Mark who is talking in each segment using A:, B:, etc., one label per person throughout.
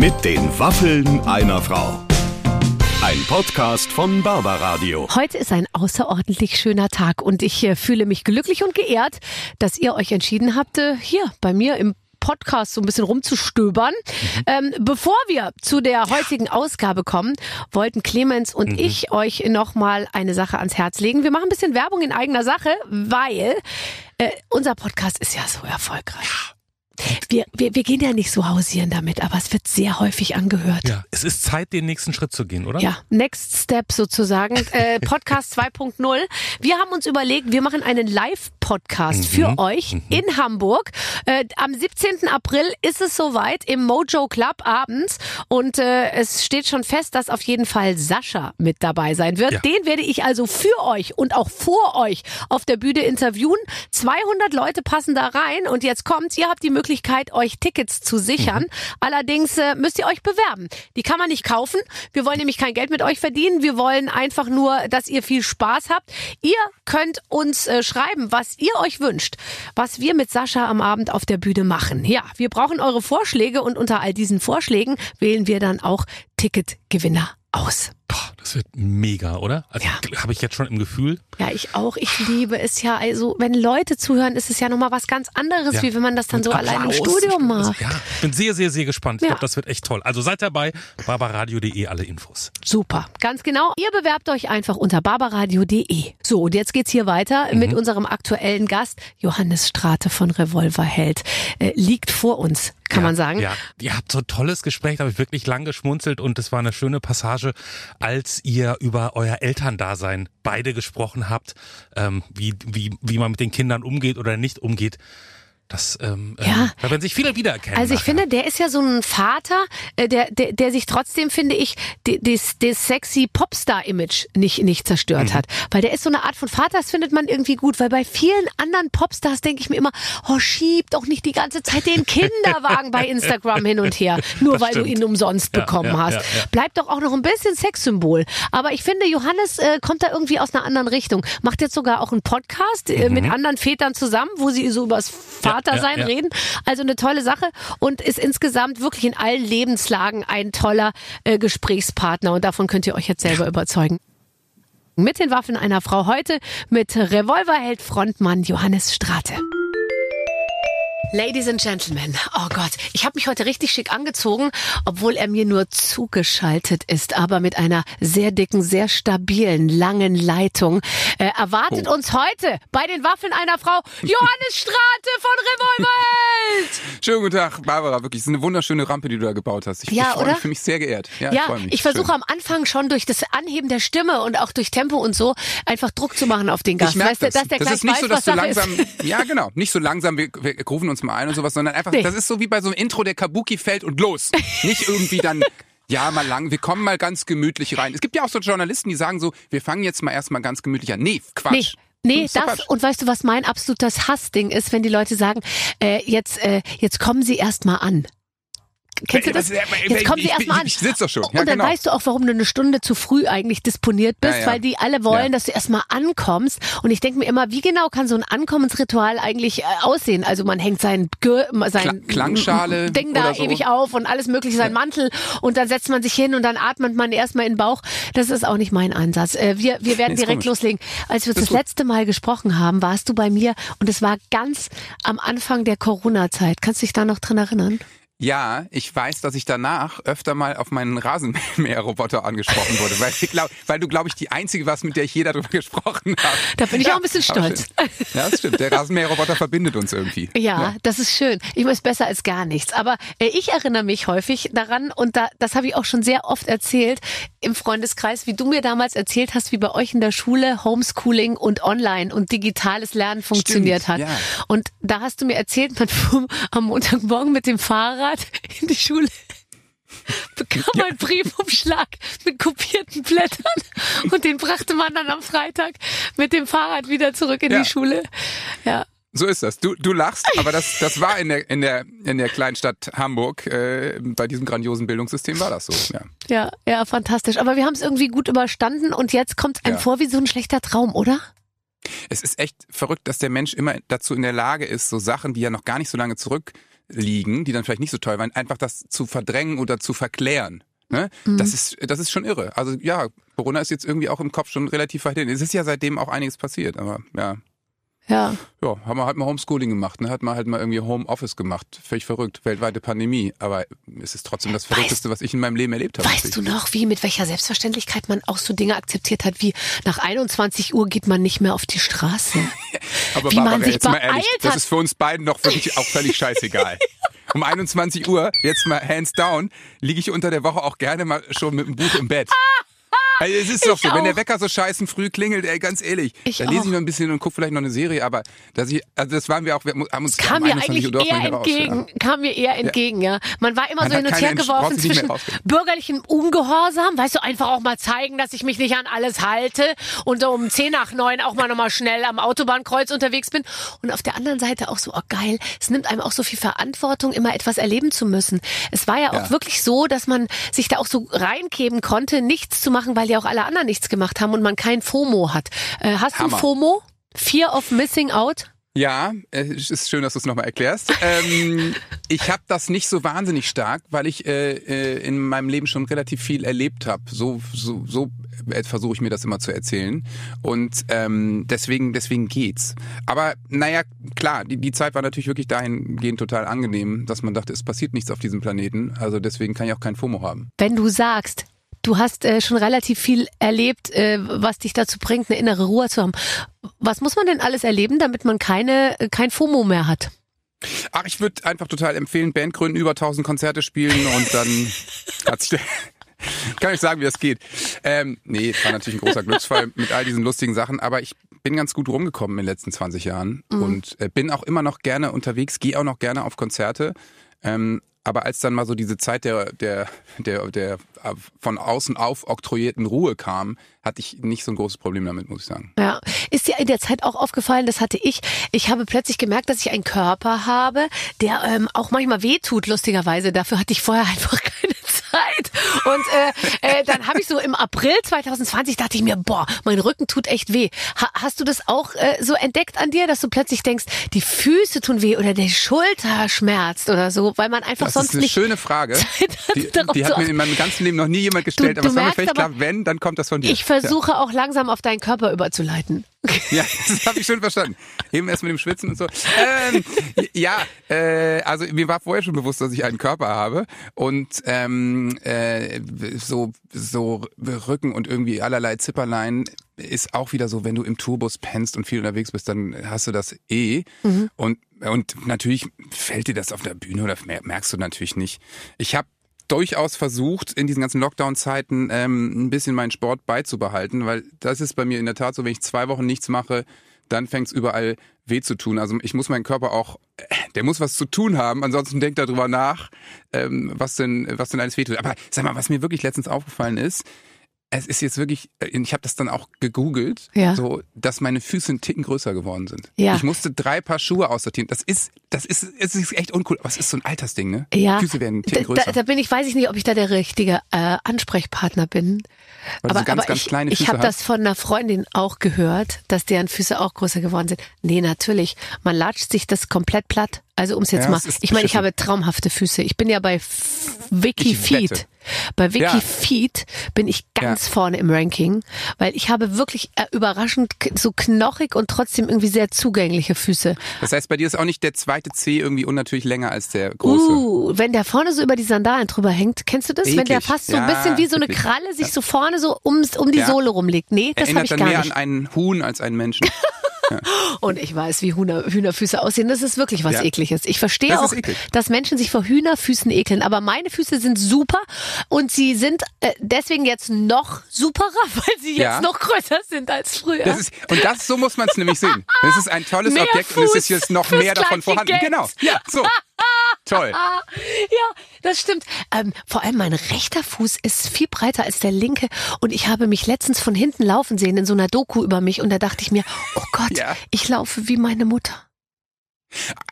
A: Mit den Waffeln einer Frau. Ein Podcast von Barbaradio.
B: Heute ist ein außerordentlich schöner Tag und ich äh, fühle mich glücklich und geehrt, dass ihr euch entschieden habt, äh, hier bei mir im Podcast so ein bisschen rumzustöbern. Mhm. Ähm, bevor wir zu der heutigen Ausgabe kommen, wollten Clemens und mhm. ich euch nochmal eine Sache ans Herz legen. Wir machen ein bisschen Werbung in eigener Sache, weil äh, unser Podcast ist ja so erfolgreich. Ja. Wir, wir, wir gehen ja nicht so hausieren damit, aber es wird sehr häufig angehört.
C: Ja, es ist Zeit, den nächsten Schritt zu gehen, oder?
B: Ja, Next Step sozusagen. Äh, Podcast 2.0. Wir haben uns überlegt, wir machen einen Live-Podcast mhm. für euch mhm. in Hamburg. Äh, am 17. April ist es soweit im Mojo Club abends und äh, es steht schon fest, dass auf jeden Fall Sascha mit dabei sein wird. Ja. Den werde ich also für euch und auch vor euch auf der Bühne interviewen. 200 Leute passen da rein und jetzt kommt, ihr habt die Möglichkeit, Möglichkeit, euch Tickets zu sichern. Mhm. Allerdings äh, müsst ihr euch bewerben. Die kann man nicht kaufen. Wir wollen nämlich kein Geld mit euch verdienen. Wir wollen einfach nur, dass ihr viel Spaß habt. Ihr könnt uns äh, schreiben, was ihr euch wünscht, was wir mit Sascha am Abend auf der Bühne machen. Ja, wir brauchen eure Vorschläge und unter all diesen Vorschlägen wählen wir dann auch Ticketgewinner aus.
C: Boah, das wird mega, oder? Also ja. habe ich jetzt schon im Gefühl.
B: Ja, ich auch. Ich liebe es ja. Also, wenn Leute zuhören, ist es ja nochmal was ganz anderes, ja. wie wenn man das dann Und so Applaus. allein im Studio macht.
C: Ja, ich bin sehr, sehr, sehr gespannt. Ich ja. glaube, das wird echt toll. Also seid dabei. barbaradio.de alle Infos.
B: Super. Ganz genau. Ihr bewerbt euch einfach unter barbaradio.de. So, und jetzt geht's hier weiter mhm. mit unserem aktuellen Gast, Johannes Strate von Revolverheld. Äh, liegt vor uns kann
C: ja,
B: man sagen.
C: Ja, ihr habt so ein tolles Gespräch, da habe ich wirklich lang geschmunzelt und es war eine schöne Passage, als ihr über euer Elterndasein beide gesprochen habt, ähm, wie, wie, wie man mit den Kindern umgeht oder nicht umgeht. Das, ähm, ähm, ja. da werden sich viele wiedererkennen.
B: Also ich nachher. finde, der ist ja so ein Vater, äh, der, der, der sich trotzdem, finde ich, das, das sexy Popstar-Image nicht, nicht zerstört mhm. hat. Weil der ist so eine Art von Vater, das findet man irgendwie gut. Weil bei vielen anderen Popstars denke ich mir immer, oh, schieb doch nicht die ganze Zeit den Kinderwagen bei Instagram hin und her, nur das weil stimmt. du ihn umsonst ja, bekommen ja, hast. Ja, Bleibt doch auch noch ein bisschen Sexsymbol. Aber ich finde, Johannes äh, kommt da irgendwie aus einer anderen Richtung. Macht jetzt sogar auch einen Podcast äh, mhm. mit anderen Vätern zusammen, wo sie so übers Vater Vater ja, sein ja. reden. Also eine tolle Sache und ist insgesamt wirklich in allen Lebenslagen ein toller äh, Gesprächspartner und davon könnt ihr euch jetzt selber überzeugen. Mit den Waffen einer Frau heute mit Revolverheld Frontmann Johannes Strate. Ladies and Gentlemen, oh Gott, ich habe mich heute richtig schick angezogen, obwohl er mir nur zugeschaltet ist, aber mit einer sehr dicken, sehr stabilen, langen Leitung. Äh, erwartet oh. uns heute bei den Waffen einer Frau Johannes Strate von Revolverheld.
D: Schönen guten Tag, Barbara. Wirklich, es ist eine wunderschöne Rampe, die du da gebaut hast. Ich, ja, ich freue mich für mich sehr geehrt.
B: Ja, ja ich, ich versuche am Anfang schon durch das Anheben der Stimme und auch durch Tempo und so einfach Druck zu machen auf den Gast.
D: Ich weißt das. dass der das ist nicht weiß, so, dass du langsam, ist. ja genau, nicht so langsam, wir, wir rufen uns mal ein und sowas, sondern einfach, nee. das ist so wie bei so einem Intro, der Kabuki fällt und los. Nicht irgendwie dann ja, mal lang, wir kommen mal ganz gemütlich rein. Es gibt ja auch so Journalisten, die sagen so, wir fangen jetzt mal erstmal ganz gemütlich an. Nee, Quatsch. Nee.
B: Nee, das, das und weißt du, was mein absolutes Hassding ist, wenn die Leute sagen, äh, jetzt, äh, jetzt kommen sie erst mal an. Kennst du das? Jetzt kommen sie erstmal an.
D: Ich, ich sitze doch schon.
B: Ja, und dann genau. weißt du auch, warum du eine Stunde zu früh eigentlich disponiert bist, ja, ja. weil die alle wollen, dass du erstmal ankommst. Und ich denke mir immer, wie genau kann so ein Ankommensritual eigentlich äh, aussehen? Also man hängt sein, sein
D: Klangschale
B: Ding da so. ewig auf und alles mögliche, sein Mantel und dann setzt man sich hin und dann atmet man erstmal in den Bauch. Das ist auch nicht mein Ansatz. Äh, wir, wir werden nee, direkt loslegen. Als wir das, das letzte Mal gesprochen haben, warst du bei mir und es war ganz am Anfang der Corona-Zeit. Kannst du dich da noch dran erinnern?
D: Ja, ich weiß, dass ich danach öfter mal auf meinen Rasenmäherroboter angesprochen wurde, weil, ich glaub, weil du, glaube ich, die Einzige warst, mit der ich je darüber gesprochen habe.
B: Da bin ich ja, auch ein bisschen stolz.
D: Ja, das stimmt. Der Rasenmäherroboter verbindet uns irgendwie.
B: Ja, ja, das ist schön. Ich weiß besser als gar nichts. Aber äh, ich erinnere mich häufig daran, und da, das habe ich auch schon sehr oft erzählt im Freundeskreis, wie du mir damals erzählt hast, wie bei euch in der Schule Homeschooling und Online und digitales Lernen funktioniert stimmt, hat. Ja. Und da hast du mir erzählt, man fuhr am Montagmorgen mit dem Fahrrad Fahrrad in die Schule bekam ja. ein Briefumschlag mit kopierten Blättern und den brachte man dann am Freitag mit dem Fahrrad wieder zurück in ja. die Schule. Ja.
D: So ist das. Du, du lachst, aber das, das war in der, in der, in der Kleinstadt Hamburg. Äh, bei diesem grandiosen Bildungssystem war das so. Ja,
B: ja, ja fantastisch. Aber wir haben es irgendwie gut überstanden und jetzt kommt einem ja. vor wie so ein schlechter Traum, oder?
D: Es ist echt verrückt, dass der Mensch immer dazu in der Lage ist, so Sachen, die ja noch gar nicht so lange zurück liegen, die dann vielleicht nicht so toll waren, einfach das zu verdrängen oder zu verklären. Ne? Mhm. Das ist das ist schon irre. Also ja, Corona ist jetzt irgendwie auch im Kopf schon relativ weit hin. Es ist ja seitdem auch einiges passiert, aber ja.
B: Ja.
D: Ja, haben wir halt mal Homeschooling gemacht, ne? Hat man halt mal irgendwie Homeoffice gemacht. Völlig verrückt, weltweite Pandemie. Aber es ist trotzdem das Verrückteste, weißt, was ich in meinem Leben erlebt habe.
B: Weißt du noch, wie, mit welcher Selbstverständlichkeit man auch so Dinge akzeptiert hat, wie nach 21 Uhr geht man nicht mehr auf die Straße.
D: Aber
B: wie
D: Barbara,
B: man sich
D: jetzt mal ehrlich,
B: hat.
D: das ist für uns beiden doch wirklich auch völlig scheißegal. Um 21 Uhr, jetzt mal hands down, liege ich unter der Woche auch gerne mal schon mit dem Buch im Bett. Also es ist doch
B: Ich
D: so, wenn der
B: auch.
D: Wecker so scheißen früh klingelt, ey, ganz ehrlich,
B: Ich
D: dann lese
B: auch.
D: ich noch ein bisschen und gucke vielleicht noch eine Serie, aber dass ich, also das waren wir auch, wir haben uns
B: kam mir
D: 21
B: eigentlich eher entgegen, kam mir eher entgegen, ja. Man war immer
D: Man
B: so hin und her geworfen zwischen bürgerlichem Ungehorsam, weißt du, einfach auch mal zeigen, dass ich mich nicht an alles halte und um 10 nach 9 auch mal nochmal schnell am Autobahnkreuz unterwegs bin. Und auf der anderen Seite auch so, oh geil, es nimmt einem auch so viel Verantwortung, immer etwas erleben zu müssen. Es war ja auch
D: Ja.
B: wirklich so, dass man sich da auch so reingeben konnte, nichts zu machen, weil ja auch alle anderen nichts gemacht haben und man kein FOMO hat. Äh, hast
D: Hammer.
B: du FOMO? Fear of Missing Out?
D: Ja, äh, es ist schön, dass du es nochmal erklärst. ähm, ich habe das nicht so wahnsinnig stark, weil ich äh, äh, in meinem Leben schon relativ viel erlebt habe. So, so, so versuche ich mir das immer zu erzählen. Und ähm, deswegen, deswegen geht's. Aber naja, klar, die, die Zeit war natürlich wirklich dahingehend total angenehm, dass man dachte, es passiert nichts auf diesem Planeten. Also deswegen kann ich auch kein FOMO haben.
B: wenn du sagst, du hast äh, schon relativ viel erlebt, äh, was dich dazu bringt, eine innere Ruhe zu haben. Was muss man denn alles erleben, damit man keine äh, kein FOMO mehr hat?
D: Ach, ich würde einfach total empfehlen, Band gründen, über 1000 Konzerte spielen und dann hat sich kann ich sagen, wie das geht. Ähm, nee, war natürlich ein großer Glücksfall mit all diesen lustigen Sachen, aber ich bin ganz gut rumgekommen in den letzten 20 Jahren und äh, bin auch immer noch gerne unterwegs, gehe auch noch gerne auf Konzerte. Ähm, aber als dann mal so diese Zeit der, der, der, der äh, von außen aufoktroyierten Ruhe kam, hatte ich nicht so ein großes Problem damit, muss ich sagen.
B: Ja, ist dir in der Zeit auch aufgefallen, das hatte ich. Ich habe plötzlich gemerkt, dass ich einen Körper habe, der ähm, auch manchmal wehtut, lustigerweise. Dafür hatte ich vorher einfach keine Zeit. Und äh, äh, dann habe ich so im April 2020 dachte ich mir, boah, mein Rücken tut echt weh. Ha hast du das auch äh, so entdeckt an dir, dass du plötzlich denkst, die Füße tun weh oder die Schulter schmerzt oder so, weil man einfach
D: Das
B: sonst
D: ist eine
B: nicht
D: schöne Frage. Die, die hat mir in meinem ganzen Leben noch nie jemand gestellt,
B: Du-
D: aber
B: du
D: es war mir völlig
B: aber-
D: klar, wenn, dann kommt das von dir.
B: Ich versuche auch langsam auf deinen Körper überzuleiten.
D: Ja, das habe ich schon verstanden. Eben erst mit dem Schwitzen und so. Ähm, ja, äh, also mir war vorher schon bewusst, dass ich einen Körper habe und ähm, äh, so so Rücken und irgendwie allerlei Zipperlein ist auch wieder so, wenn du im Tourbus pennst und viel unterwegs bist, dann hast du das eh und und natürlich fällt dir das auf der Bühne oder mer- merkst du natürlich nicht. Ich habe durchaus versucht, in diesen ganzen Lockdown-Zeiten ähm, ein bisschen meinen Sport beizubehalten, weil das ist bei mir in der Tat so, wenn ich zwei Wochen nichts mache, dann fängt es überall weh zu tun. Also ich muss meinen Körper auch, äh, der muss was zu tun haben, ansonsten denkt darüber nach, ähm, was denn, was denn alles wehtut. Aber sag mal, was mir wirklich letztens aufgefallen ist, es ist jetzt wirklich, äh, ich habe das dann auch gegoogelt,
B: Ja.
D: so, dass meine Füße einen Ticken größer geworden sind.
B: Ja.
D: Ich musste drei Paar Schuhe aussortieren. Das ist, das ist, es ist echt uncool. Aber es ist so ein Altersding, ne?
B: Ja,
D: Füße werden einen Ticken größer.
B: da, da bin ich, weiß ich nicht, ob ich da der richtige äh, Ansprechpartner bin.
D: Weil
B: aber
D: so ganz,
B: aber
D: ganz
B: ich,
D: kleine
B: ich
D: Füße
B: habe
D: hast.
B: das von einer Freundin auch gehört, dass deren Füße auch größer geworden sind. Nee, natürlich. Man latscht sich das komplett platt. Also ums jetzt
D: Ja,
B: mal.
D: es
B: Ich meine, ich habe traumhafte Füße. Ich bin ja bei Wikifeed. Bei
D: Ja.
B: Wikifeed bin ich ganz vorne im Ranking, weil ich habe wirklich äh, überraschend so knochig und trotzdem irgendwie sehr zugängliche Füße.
D: Das heißt, bei dir ist auch nicht der zweite C irgendwie unnatürlich länger als der große.
B: Uh, wenn der vorne so über die Sandalen drüber hängt, kennst du das? Wenn der
D: Eklig.
B: fast so ein
D: Ja,
B: bisschen wie so eine
D: eklig.
B: Kralle sich so vorne so um, um die
D: Ja.
B: Sohle rumlegt. Nee, das habe
D: Erinnert
B: ich
D: dann
B: gar
D: mehr
B: nicht.
D: an einen Huhn als einen Menschen.
B: Und ich weiß, wie Hühner, Hühnerfüße aussehen. Das ist wirklich was
D: Ja.
B: Ekliges. Ich verstehe
D: Das
B: auch, dass Menschen sich vor Hühnerfüßen ekeln. Aber meine Füße sind super und sie sind äh, deswegen jetzt noch superer, weil sie jetzt
D: Ja.
B: noch größer sind als früher.
D: Das ist, und das, so muss man es nämlich sehen. Das ist ein tolles
B: Mehr
D: Objekt und es
B: Fuß
D: ist jetzt noch mehr davon vorhanden.
B: Geld.
D: Genau. Ja, so. Toll.
B: Ja, das stimmt. Ähm, vor allem mein rechter Fuß ist viel breiter als der linke und ich habe mich letztens von hinten laufen sehen in so einer Doku über mich und da dachte ich mir, oh Gott,
D: Ja.
B: ich laufe wie meine Mutter.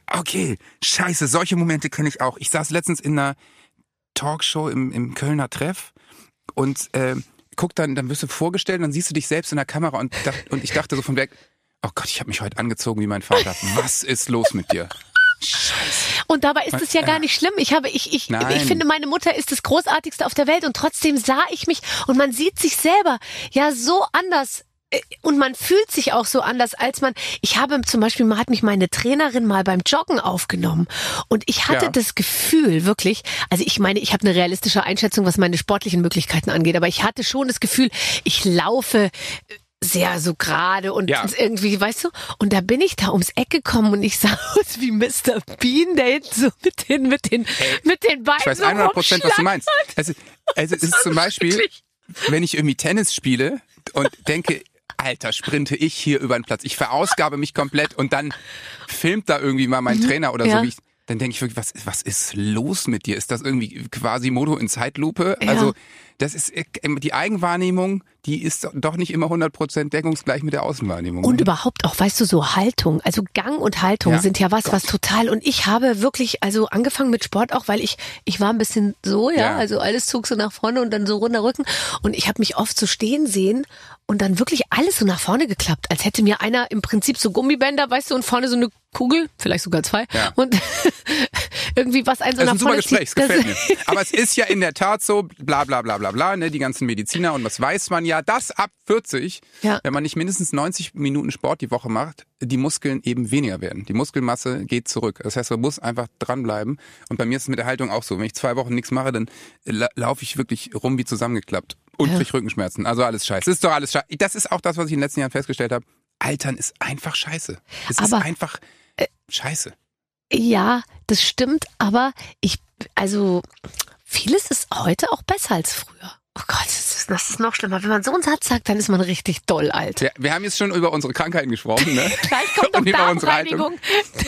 D: Okay, scheiße, solche Momente kenne ich auch. Ich saß letztens in einer Talkshow im, im Kölner Treff und äh, guck dann, dann wirst du vorgestellt, dann siehst du dich selbst in der Kamera und, und ich dachte so von weg, oh Gott, ich habe mich heute angezogen wie mein Vater. Was ist los mit dir? Scheiße.
B: Und dabei ist es ja gar nicht schlimm. Ich habe, ich, ich, ich finde, meine Mutter ist das Großartigste auf der Welt und trotzdem sah ich mich und man sieht sich selber ja so anders äh, und man fühlt sich auch so anders, als man. Ich habe zum Beispiel, hat mich meine Trainerin mal beim Joggen aufgenommen und ich hatte ja. das Gefühl wirklich. Also ich meine, ich habe eine realistische Einschätzung, was meine sportlichen Möglichkeiten angeht, aber ich hatte schon das Gefühl, ich laufe sehr so gerade und ja. irgendwie, weißt du, und da bin ich da ums Eck gekommen und ich sah aus wie Mr. Bean, der hinten so mit den, mit den, hey, mit den Beinen.
D: Ich weiß 100 Prozent, was du meinst. Es ist, es ist zum Beispiel, wenn ich irgendwie Tennis spiele und denke, Alter, sprinte ich hier über den Platz. Ich verausgabe mich komplett und dann filmt da irgendwie mal mein mhm. Trainer oder ja. so, wie ich, dann denke ich wirklich, was, was ist los mit dir? Ist das irgendwie quasi Modo in Zeitlupe? Ja. Also, das ist äh, die Eigenwahrnehmung, die ist doch nicht immer 100% deckungsgleich mit der Außenwahrnehmung.
B: Und oder? überhaupt auch, weißt du, so Haltung, also Gang und Haltung ja. sind ja was, was total und ich habe wirklich, also angefangen mit Sport auch, weil ich, ich war ein bisschen so, ja, ja. also alles zog so nach vorne und dann so runter Rücken und ich habe mich oft so stehen sehen und dann wirklich alles so nach vorne geklappt, als hätte mir einer im Prinzip so Gummibänder, weißt du, und vorne so eine Kugel, vielleicht sogar zwei. Ja. Und irgendwie was ein so
D: Das ist ein super Gespräch, es gefällt mir. Aber es ist ja in der Tat so, bla bla bla bla bla, ne, die ganzen Mediziner und was weiß man ja, dass ab 40, ja. wenn man nicht mindestens 90 Minuten Sport die Woche macht, die Muskeln eben weniger werden. Die Muskelmasse geht zurück. Das heißt, man muss einfach dranbleiben. Und bei mir ist es mit der Haltung auch so. Wenn ich zwei Wochen nichts mache, dann laufe ich wirklich rum wie zusammengeklappt und krieg Rückenschmerzen. Also alles scheiße. Das ist doch alles scheiße. Das ist auch das, was ich in den letzten Jahren festgestellt habe. Altern ist einfach scheiße. Es ist einfach äh, scheiße.
B: Ja, das stimmt, aber ich, also vieles ist heute auch besser als früher. Oh Gott, das ist, noch schlimmer. Wenn man so einen Satz sagt, dann ist man richtig doll alt.
D: Ja, wir haben jetzt schon über unsere Krankheiten gesprochen, ne?
B: Gleich kommt noch Darmreinigung.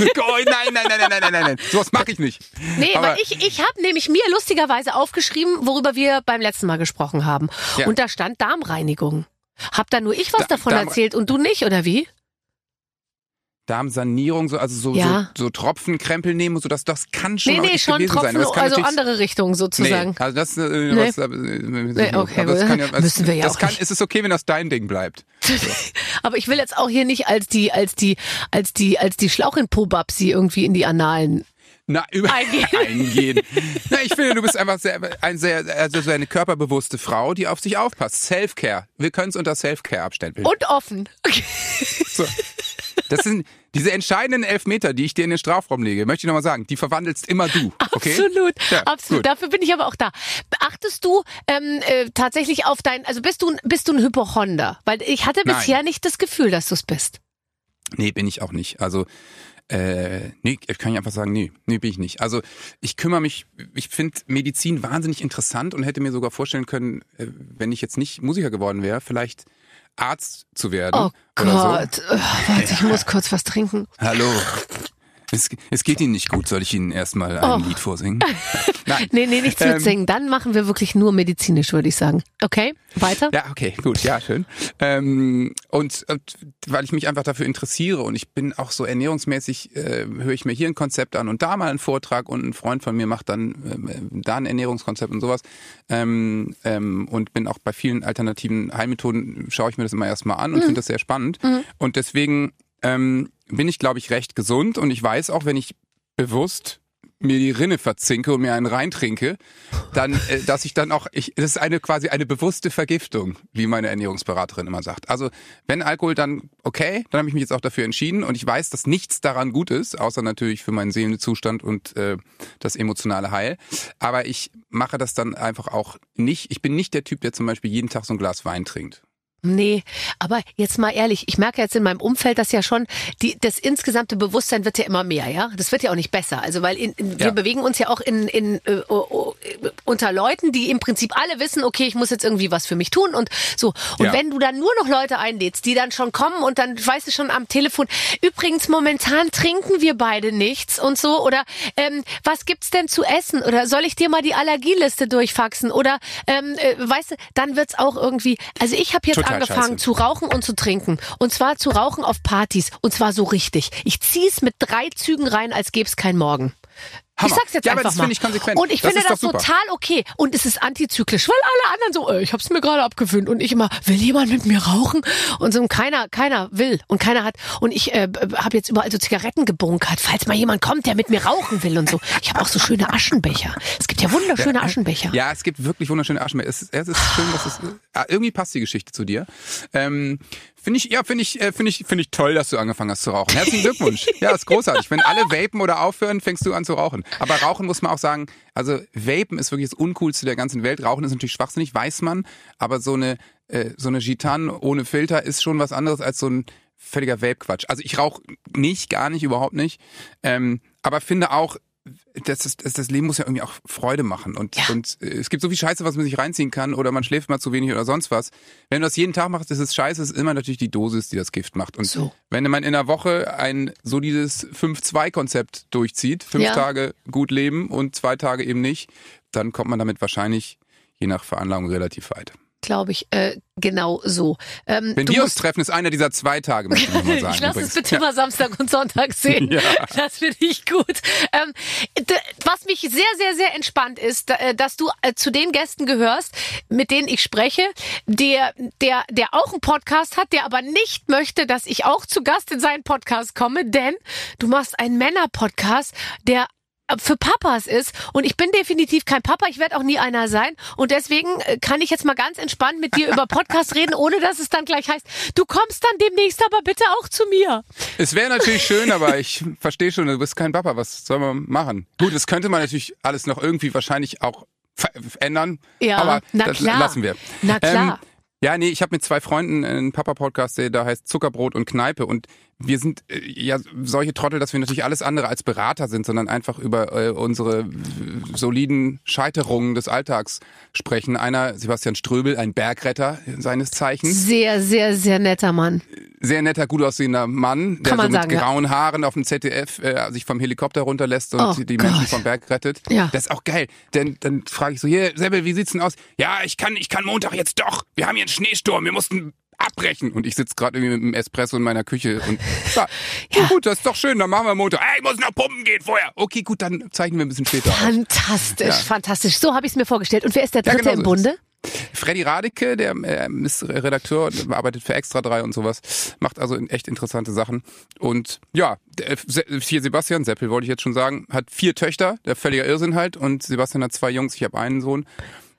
D: oh, nein, nein, nein, nein, nein, nein, nein. Sowas mache ich nicht.
B: Nee, aber weil ich, ich habe nämlich mir lustigerweise aufgeschrieben, worüber wir beim letzten Mal gesprochen haben. Ja. Und da stand Darmreinigung. Hab da nur ich was da, davon Darm erzählt und du nicht, oder wie?
D: Darmsanierung, so, also so, ja. so, so Tropfenkrempel nehmen so, das, das kann schon
B: nee, nee, schon Tropfen, sein. also andere Richtung sozusagen.
D: Nee, also das, äh, nee. was, äh, nee, okay, das kann ja, das, müssen wir ja das auch kann, nicht. Ist es okay, wenn das dein Ding bleibt? So.
B: Aber ich will jetzt auch hier nicht als die, als die, als die, als die Schlauch in Pobabsi irgendwie in die Analen
D: na, über eingehen. eingehen. Na, ich finde, du bist einfach sehr, ein sehr, also so eine körperbewusste Frau, die auf sich aufpasst. Self-Care. Wir können es unter Self-Care abstellen.
B: Und offen. Okay.
D: So. Das sind diese entscheidenden Elfmeter, die ich dir in den Strafraum lege, möchte ich nochmal sagen, die verwandelst immer du. Okay?
B: Absolut, ja, absolut. Gut. Dafür bin ich aber auch da. Beachtest du ähm, äh, tatsächlich auf dein, also bist du, bist du ein Hypochonder? Weil ich hatte bisher Nein. nicht das Gefühl, dass du es bist.
D: Nee, bin ich auch nicht. Also äh, nee, kann ich einfach sagen, nee, nee, bin ich nicht. Also ich kümmere mich, ich finde Medizin wahnsinnig interessant und hätte mir sogar vorstellen können, äh, wenn ich jetzt nicht Musiker geworden wäre, vielleicht Arzt zu werden.
B: Oh Gott, so. warte, ich muss kurz was trinken.
D: Hallo. Es, es geht Ihnen nicht gut, soll ich Ihnen erstmal ein oh. Lied vorsingen?
B: Nein. nee, nee, nichts ähm, mitsingen. Dann machen wir wirklich nur medizinisch, würde ich sagen. Okay, weiter?
D: Ja, okay, gut, ja, schön. Ähm, und, und weil ich mich einfach dafür interessiere und ich bin auch so ernährungsmäßig, äh, höre ich mir hier ein Konzept an und da mal einen Vortrag und ein Freund von mir macht dann äh, da ein Ernährungskonzept und sowas. Ähm, ähm, und bin auch bei vielen alternativen Heilmethoden, schaue ich mir das immer erstmal an und mhm. finde das sehr spannend. Mhm. Und deswegen ähm, bin ich, glaube ich, recht gesund und ich weiß auch, wenn ich bewusst mir die Rinne verzinke und mir einen reintrinke, dann, äh, dass ich dann auch, ich, das ist eine quasi eine bewusste Vergiftung, wie meine Ernährungsberaterin immer sagt. Also wenn Alkohol, dann okay, dann habe ich mich jetzt auch dafür entschieden und ich weiß, dass nichts daran gut ist, außer natürlich für meinen Seelenzustand und äh, das emotionale Heil. Aber ich mache das dann einfach auch nicht. Ich bin nicht der Typ, der zum Beispiel jeden Tag so ein Glas Wein trinkt.
B: Nee, aber jetzt mal ehrlich, ich merke jetzt in meinem Umfeld, dass ja schon die, das insgesamte Bewusstsein wird ja immer mehr, ja. Das wird ja auch nicht besser. Also weil in, in, ja. wir bewegen uns ja auch in, in äh, uh, unter Leuten, die im Prinzip alle wissen, okay, ich muss jetzt irgendwie was für mich tun und so. Und ja. wenn du dann nur noch Leute einlädst, die dann schon kommen und dann weißt du schon am Telefon, übrigens momentan trinken wir beide nichts und so oder ähm, was gibt's denn zu essen oder soll ich dir mal die Allergieliste durchfaxen oder ähm, äh, weißt du, dann wird's auch irgendwie. Also ich habe jetzt Total angefangen zu rauchen und zu trinken. Und zwar zu rauchen auf Partys. Und zwar so richtig. Ich zieh's mit drei Zügen rein, als gäbe es kein Morgen. Ich sag's jetzt
D: ja,
B: einfach
D: aber das
B: mal.
D: finde ich konsequent.
B: Und ich
D: das
B: finde das total okay. Und es ist antizyklisch, weil alle anderen so, äh, ich hab's mir gerade abgewöhnt und ich immer, will jemand mit mir rauchen? Und so und keiner, keiner will und keiner hat. Und ich äh, habe jetzt überall so Zigaretten gebunkert, falls mal jemand kommt, der mit mir rauchen will und so. Ich habe auch so schöne Aschenbecher. Es gibt ja wunderschöne Aschenbecher.
D: Ja, es gibt wirklich wunderschöne Aschenbecher. Es ist, es ist schön, dass es äh, irgendwie passt die Geschichte zu dir. Ähm, finde ich, ja, finde ich, äh, finde ich, finde ich toll, dass du angefangen hast zu rauchen. Herzlichen Glückwunsch. ja, ist großartig. Wenn alle vapen oder aufhören, fängst du an zu rauchen. Aber rauchen muss man auch sagen, also vapen ist wirklich das uncoolste der ganzen Welt. Rauchen ist natürlich schwachsinnig, weiß man. Aber so eine, äh, so eine Gitan ohne Filter ist schon was anderes als so ein völliger Vape-Quatsch. Also ich rauche nicht, gar nicht, überhaupt nicht. Ähm, aber finde auch, das, ist, das, das Leben muss ja irgendwie auch Freude machen. Und,
B: Ja.
D: und äh, es gibt so viel Scheiße, was man sich reinziehen kann oder man schläft mal zu wenig oder sonst was. Wenn du das jeden Tag machst, ist es scheiße, ist immer natürlich die Dosis, die das Gift macht. Und
B: So.
D: wenn man in einer Woche ein solides 5-2-Konzept durchzieht, fünf
B: Ja.
D: Tage gut leben und zwei Tage eben nicht, dann kommt man damit wahrscheinlich je nach Veranlagung relativ weit.
B: Glaube ich, äh, genau so. Ähm,
D: Wenn
B: du
D: wir uns treffen, ist einer dieser zwei Tage, möchte ich nochmal sagen.
B: Ich lasse es
D: übrigens.
B: bitte mal Samstag und Sonntag sehen.
D: Ja.
B: Das finde ich gut. Ähm, was mich sehr, sehr, sehr entspannt ist, äh, dass du äh, zu den Gästen gehörst, mit denen ich spreche, der, der, der auch einen Podcast hat, der aber nicht möchte, dass ich auch zu Gast in seinen Podcast komme, denn du machst einen Männer-Podcast, der für Papas ist und ich bin definitiv kein Papa, ich werde auch nie einer sein und deswegen äh, kann ich jetzt mal ganz entspannt mit dir über Podcast reden, ohne dass es dann gleich heißt, du kommst dann demnächst aber bitte auch zu mir.
D: Es wäre natürlich schön, aber ich verstehe schon, du bist kein Papa. Was soll man machen? Gut, das könnte man natürlich alles noch irgendwie wahrscheinlich auch ändern.
B: Ja,
D: aber
B: na
D: das
B: klar.
D: lassen wir.
B: Na klar.
D: Ähm, ja, nee, ich habe mit zwei Freunden einen Papa-Podcast, der da heißt Zuckerbrot und Kneipe. Und wir sind äh, ja solche Trottel, dass wir natürlich alles andere als Berater sind, sondern einfach über äh, unsere äh, soliden Scheiterungen des Alltags sprechen. Einer, Sebastian Ströbel, ein Bergretter seines Zeichens.
B: Sehr, sehr, sehr netter Mann.
D: sehr netter, gut aussehender Mann, der
B: Kann man
D: so mit
B: sagen, ja.
D: grauen Haaren auf dem ZDF äh, sich vom Helikopter runterlässt und
B: Oh
D: die
B: Gott.
D: Menschen vom Berg rettet.
B: Ja.
D: Das ist auch geil. Denn dann frage ich so, hier, Sebel, wie sieht's denn aus? Ja, ich kann, ich kann Montag jetzt doch. Wir haben hier einen Schneesturm, wir mussten abbrechen. Und ich sitze gerade irgendwie mit dem Espresso in meiner Küche und ja,
B: Ja.
D: gut, das ist doch schön, dann machen wir Montag. Ey, ich muss noch pumpen gehen vorher. Okay, gut, dann zeichnen wir ein bisschen später.
B: Fantastisch,
D: Ja.
B: fantastisch. So habe ich es mir vorgestellt. Und wer ist der Dritte
D: genau
B: im
D: so ist
B: Bunde?
D: Freddy Radeke, der äh, ist Redakteur, und arbeitet für Extra 3 und sowas, macht also echt interessante Sachen. Und ja, Se- hier Sebastian, Seppel wollte ich jetzt schon sagen, hat vier Töchter, der völliger Irrsinn halt, und Sebastian hat zwei Jungs, ich habe einen Sohn.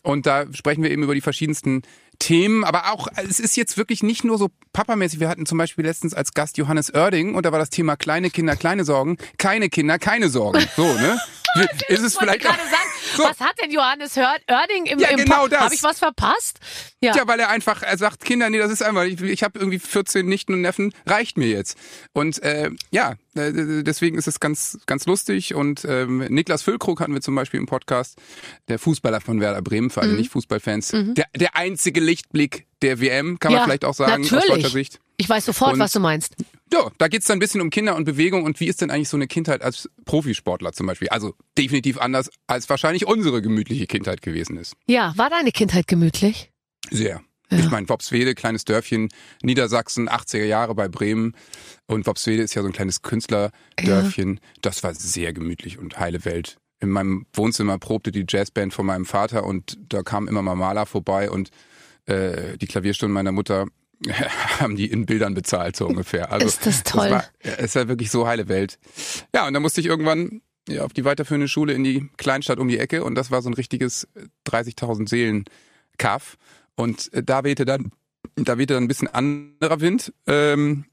D: Und da sprechen wir eben über die verschiedensten Themen, aber auch, es ist jetzt wirklich nicht nur so papamäßig. Wir hatten zum Beispiel letztens als Gast Johannes Oerding und da war das Thema kleine Kinder, kleine Sorgen, keine Kinder, keine Sorgen. So, ne? ist es vielleicht
B: gerade sagen,
D: So.
B: was hat denn Johannes Oerding im,
D: Ja,
B: im
D: genau das.
B: Habe ich was verpasst? Ja.
D: Ja, weil er einfach, er sagt, Kinder, nee, das ist einfach, ich, ich habe irgendwie 14 Nichten und Neffen, reicht mir jetzt. Und äh, ja, äh, deswegen ist es ganz, ganz lustig. Und ähm, Niklas Füllkrug hatten wir zum Beispiel im Podcast, der Fußballer von Werder Bremen, für
B: Mhm.
D: alle Nicht-Fußballfans. Der, der einzige Lichtblick der WM, kann man
B: Ja,
D: vielleicht auch sagen, aus
B: natürlich.
D: deutscher Sicht.
B: Ich weiß sofort,
D: Und-
B: was du meinst.
D: Ja, da geht's dann ein bisschen um Kinder und Bewegung und wie ist denn eigentlich so eine Kindheit als Profisportler zum Beispiel? Also definitiv anders, als wahrscheinlich unsere gemütliche Kindheit gewesen ist.
B: Ja, war deine Kindheit gemütlich?
D: Sehr. Ich meine, Wopswede, kleines Dörfchen, Niedersachsen, 80er Jahre bei Bremen. Und Wopswede ist ja so ein kleines Künstlerdörfchen. Das war sehr gemütlich und heile Welt. In meinem Wohnzimmer probte die Jazzband von meinem Vater und da kam immer mal Maler vorbei und äh, die Klavierstunden meiner Mutter haben die in Bildern bezahlt, so ungefähr. Also,
B: Ist das toll.
D: war, es war wirklich so heile Welt. Ja, und dann musste ich irgendwann ja, auf die weiterführende Schule in die Kleinstadt um die Ecke und das war so ein richtiges 30.000 Seelen Kaff. Und äh, da wehte dann, da wehte dann ein bisschen anderer Wind ähm,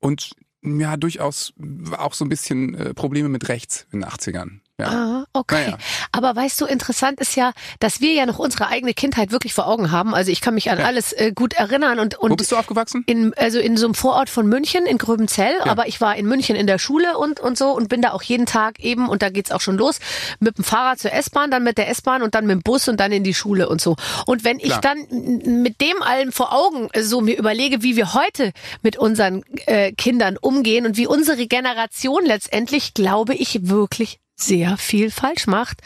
D: und ja, durchaus auch so ein bisschen äh, Probleme mit rechts in den 80ern. Ja.
B: Ah, okay.
D: Naja.
B: Aber weißt du, interessant ist ja, dass wir ja noch unsere eigene Kindheit wirklich vor Augen haben. Also ich kann mich an alles äh, gut erinnern und
D: Wo
B: und
D: bist du aufgewachsen?
B: in, also in so einem Vorort von München, in Gröbenzell, aber ich war in München in der Schule und, und so und bin da auch jeden Tag eben, und da geht's auch schon los, mit dem Fahrrad zur S-Bahn, dann mit der S-Bahn und dann mit dem Bus und dann in die Schule und so. Und wenn ich
D: Klar.
B: dann mit dem allem vor Augen äh, so mir überlege, wie wir heute mit unseren äh, Kindern umgehen und wie unsere Generation letztendlich, glaube ich, wirklich sehr viel falsch macht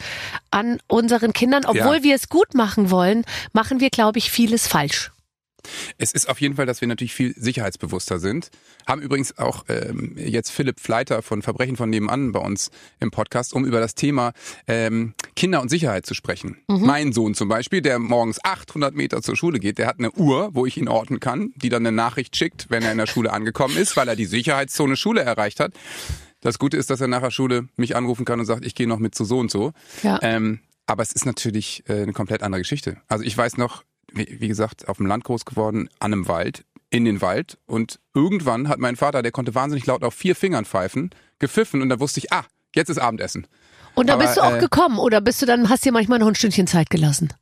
B: an unseren Kindern. Obwohl
D: Ja.
B: wir es gut machen wollen, machen wir, glaube ich, vieles falsch.
D: Es ist auf jeden Fall, dass wir natürlich viel sicherheitsbewusster sind. Haben übrigens auch ähm, jetzt Philipp Fleiter von Verbrechen von nebenan bei uns im Podcast, um über das Thema ähm, Kinder und Sicherheit zu sprechen. Mhm. Mein Sohn zum Beispiel, der morgens 800 Meter zur Schule geht, der hat eine Uhr, wo ich ihn orten kann, die dann eine Nachricht schickt, wenn er in der Schule angekommen ist, weil er die Sicherheitszone Schule erreicht hat. Das Gute ist, dass er nach der Schule mich anrufen kann und sagt, ich gehe noch mit zu so und so. Ja. Ähm, aber es ist natürlich äh, eine komplett andere Geschichte. Also ich weiß noch, wie, wie gesagt, auf dem Land groß geworden, an einem Wald, in den Wald. Und irgendwann hat mein Vater, der konnte wahnsinnig laut auf vier Fingern pfeifen, gepfiffen und da wusste ich, ah, jetzt ist Abendessen.
B: Und da Aber, bist du auch äh, gekommen oder bist du dann, hast dir manchmal noch ein Stündchen Zeit gelassen?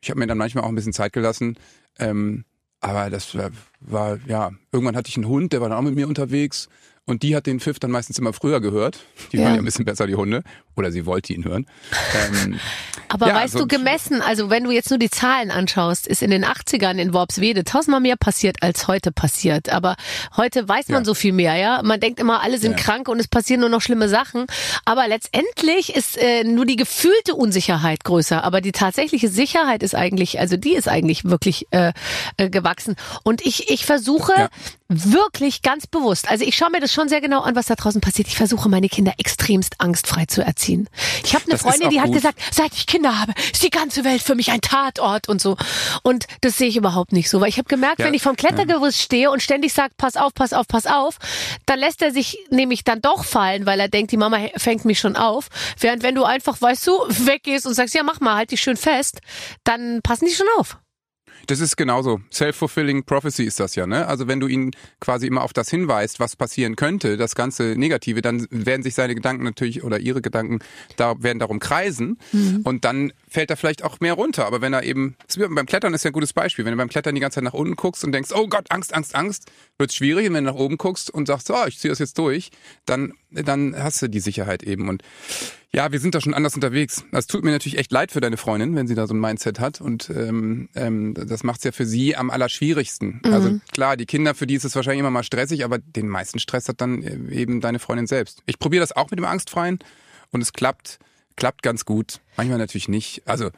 D: Ich habe mir dann manchmal auch ein bisschen Zeit gelassen. Ähm, aber das war, war, ja, irgendwann hatte ich einen Hund, der war dann auch mit mir unterwegs. Und die hat den Pfiff dann meistens immer früher gehört. Die ja. waren ja ein bisschen besser, die Hunde. Oder sie wollte ihn hören. Ähm,
B: Aber ja, weißt so du, gemessen, also wenn du jetzt nur die Zahlen anschaust, ist in den 80ern in Worpswede tausendmal mehr passiert, als heute passiert. Aber heute weiß man ja. so viel mehr, ja. Man denkt immer, alle sind krank und es passieren nur noch schlimme Sachen. Aber letztendlich ist äh, nur die gefühlte Unsicherheit größer. Aber die tatsächliche Sicherheit ist eigentlich, also die ist eigentlich wirklich äh, äh, gewachsen. Und ich, ich versuche wirklich ganz bewusst, also ich schaue mir das schon sehr genau an, was da draußen passiert. Ich versuche meine Kinder extremst angstfrei zu erziehen. Ich habe eine das Freundin, die hat gesagt, seit ich Kinder habe, ist die ganze Welt für mich ein Tatort und so. Und das sehe ich überhaupt nicht so, weil ich habe gemerkt, ja. wenn ich vom Klettergerüst stehe und ständig sage, pass auf, pass auf, pass auf, dann lässt er sich nämlich dann doch fallen, weil er denkt, die Mama fängt mich schon auf. Während wenn du einfach, weißt du, weggehst und sagst, ja, mach mal, halt dich schön fest, dann passen die schon auf.
D: Das ist genauso. Self-fulfilling prophecy ist das ja, ne? Also wenn du ihn quasi immer auf das hinweist, was passieren könnte, das ganze Negative, dann werden sich seine Gedanken natürlich oder ihre Gedanken da werden darum kreisen mhm. und dann fällt er vielleicht auch mehr runter. Aber wenn er eben, beim Klettern ist ja ein gutes Beispiel. Wenn du beim Klettern die ganze Zeit nach unten guckst und denkst, oh Gott, Angst, Angst, Angst, wird's schwierig. Und wenn du nach oben guckst und sagst, oh, ich ziehe das jetzt durch, dann, dann hast du die Sicherheit eben. Und ja, wir sind da schon anders unterwegs. Das tut mir natürlich echt leid für deine Freundin, wenn sie da so ein Mindset hat. Und ähm, ähm, das macht's ja für sie am allerschwierigsten. Mhm. Also klar, die Kinder, für die ist es wahrscheinlich immer mal stressig, aber den meisten Stress hat dann eben deine Freundin selbst. Ich probiere das auch mit dem Angstfreien und es klappt, klappt ganz gut. Manchmal natürlich nicht. Also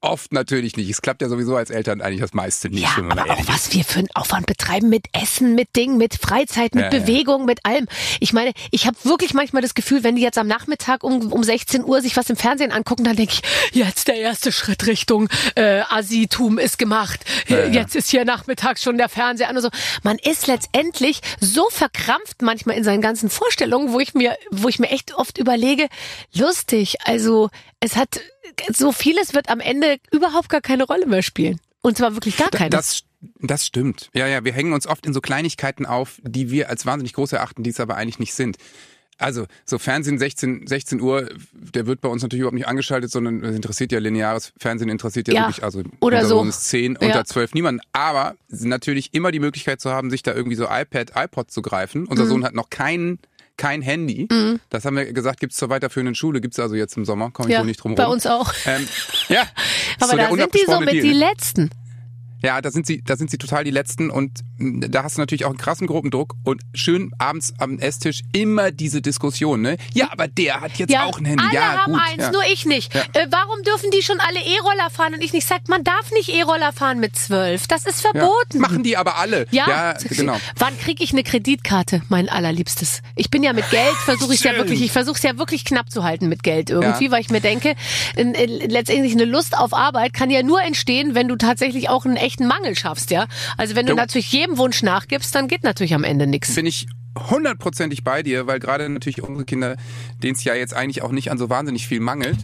D: Oft natürlich nicht. Es klappt ja sowieso als Eltern eigentlich das meiste nicht.
B: Ja, aber auch was wir für einen Aufwand betreiben mit Essen, mit Dingen, mit Freizeit, mit ja, Bewegung, ja. mit allem. Ich meine, ich habe wirklich manchmal das Gefühl, wenn die jetzt am Nachmittag um, um 16 Uhr sich was im Fernsehen angucken, dann denke ich, jetzt der erste Schritt Richtung äh, Asitum ist gemacht. Ja, jetzt ist hier nachmittags schon der Fernseher an und so. Man ist letztendlich so verkrampft manchmal in seinen ganzen Vorstellungen, wo ich mir, wo ich mir echt oft überlege, lustig. Also es hat so vieles wird am Ende überhaupt gar keine Rolle mehr spielen. Und zwar wirklich gar keine.
D: Das, das stimmt. Ja, ja, wir hängen uns oft in so Kleinigkeiten auf, die wir als wahnsinnig groß erachten, die es aber eigentlich nicht sind. Also, so Fernsehen 16, 16 Uhr, der wird bei uns natürlich überhaupt nicht angeschaltet, sondern es interessiert ja lineares Fernsehen, interessiert ja, ja. wirklich, also
B: oder
D: unter so. uns 10, ja. unter 12 niemanden. Aber natürlich immer die Möglichkeit zu haben, sich da irgendwie so iPad, iPod zu greifen. Unser mhm. Sohn hat noch keinen kein Handy. Mhm. Das haben wir gesagt, gibt's zur weiterführenden Schule, gibt's also jetzt im Sommer, komme ich ja, wohl nicht drum rum.
B: Bei uns auch.
D: Ähm, ja.
B: Aber so da sind die so mit Deal, die ne? Letzten.
D: Ja, da sind sie, da sind sie total die Letzten und da hast du natürlich auch einen krassen Gruppendruck und schön abends am Esstisch immer diese Diskussion, ne? Ja, aber der hat jetzt ja, auch ein Handy.
B: Alle
D: ja,
B: haben
D: gut,
B: eins,
D: ja.
B: nur ich nicht. Ja. Äh, warum dürfen die schon alle E-Roller fahren und ich nicht? Sagt, man darf nicht E-Roller fahren mit zwölf. Das ist verboten.
D: Machen die aber alle.
B: Ja, genau. Wann kriege ich eine Kreditkarte, mein allerliebstes? Ich bin ja mit Geld, versuche ich ja wirklich, ich versuche es ja wirklich knapp zu halten mit Geld irgendwie, weil ich mir denke, in, in, letztendlich eine Lust auf Arbeit kann ja nur entstehen, wenn du tatsächlich auch einen echten Mangel schaffst ja. Also wenn du, du natürlich jedem Wunsch nachgibst, dann geht natürlich am Ende nichts.
D: Bin ich hundertprozentig bei dir, weil gerade natürlich unsere Kinder, denen es ja jetzt eigentlich auch nicht an so wahnsinnig viel mangelt,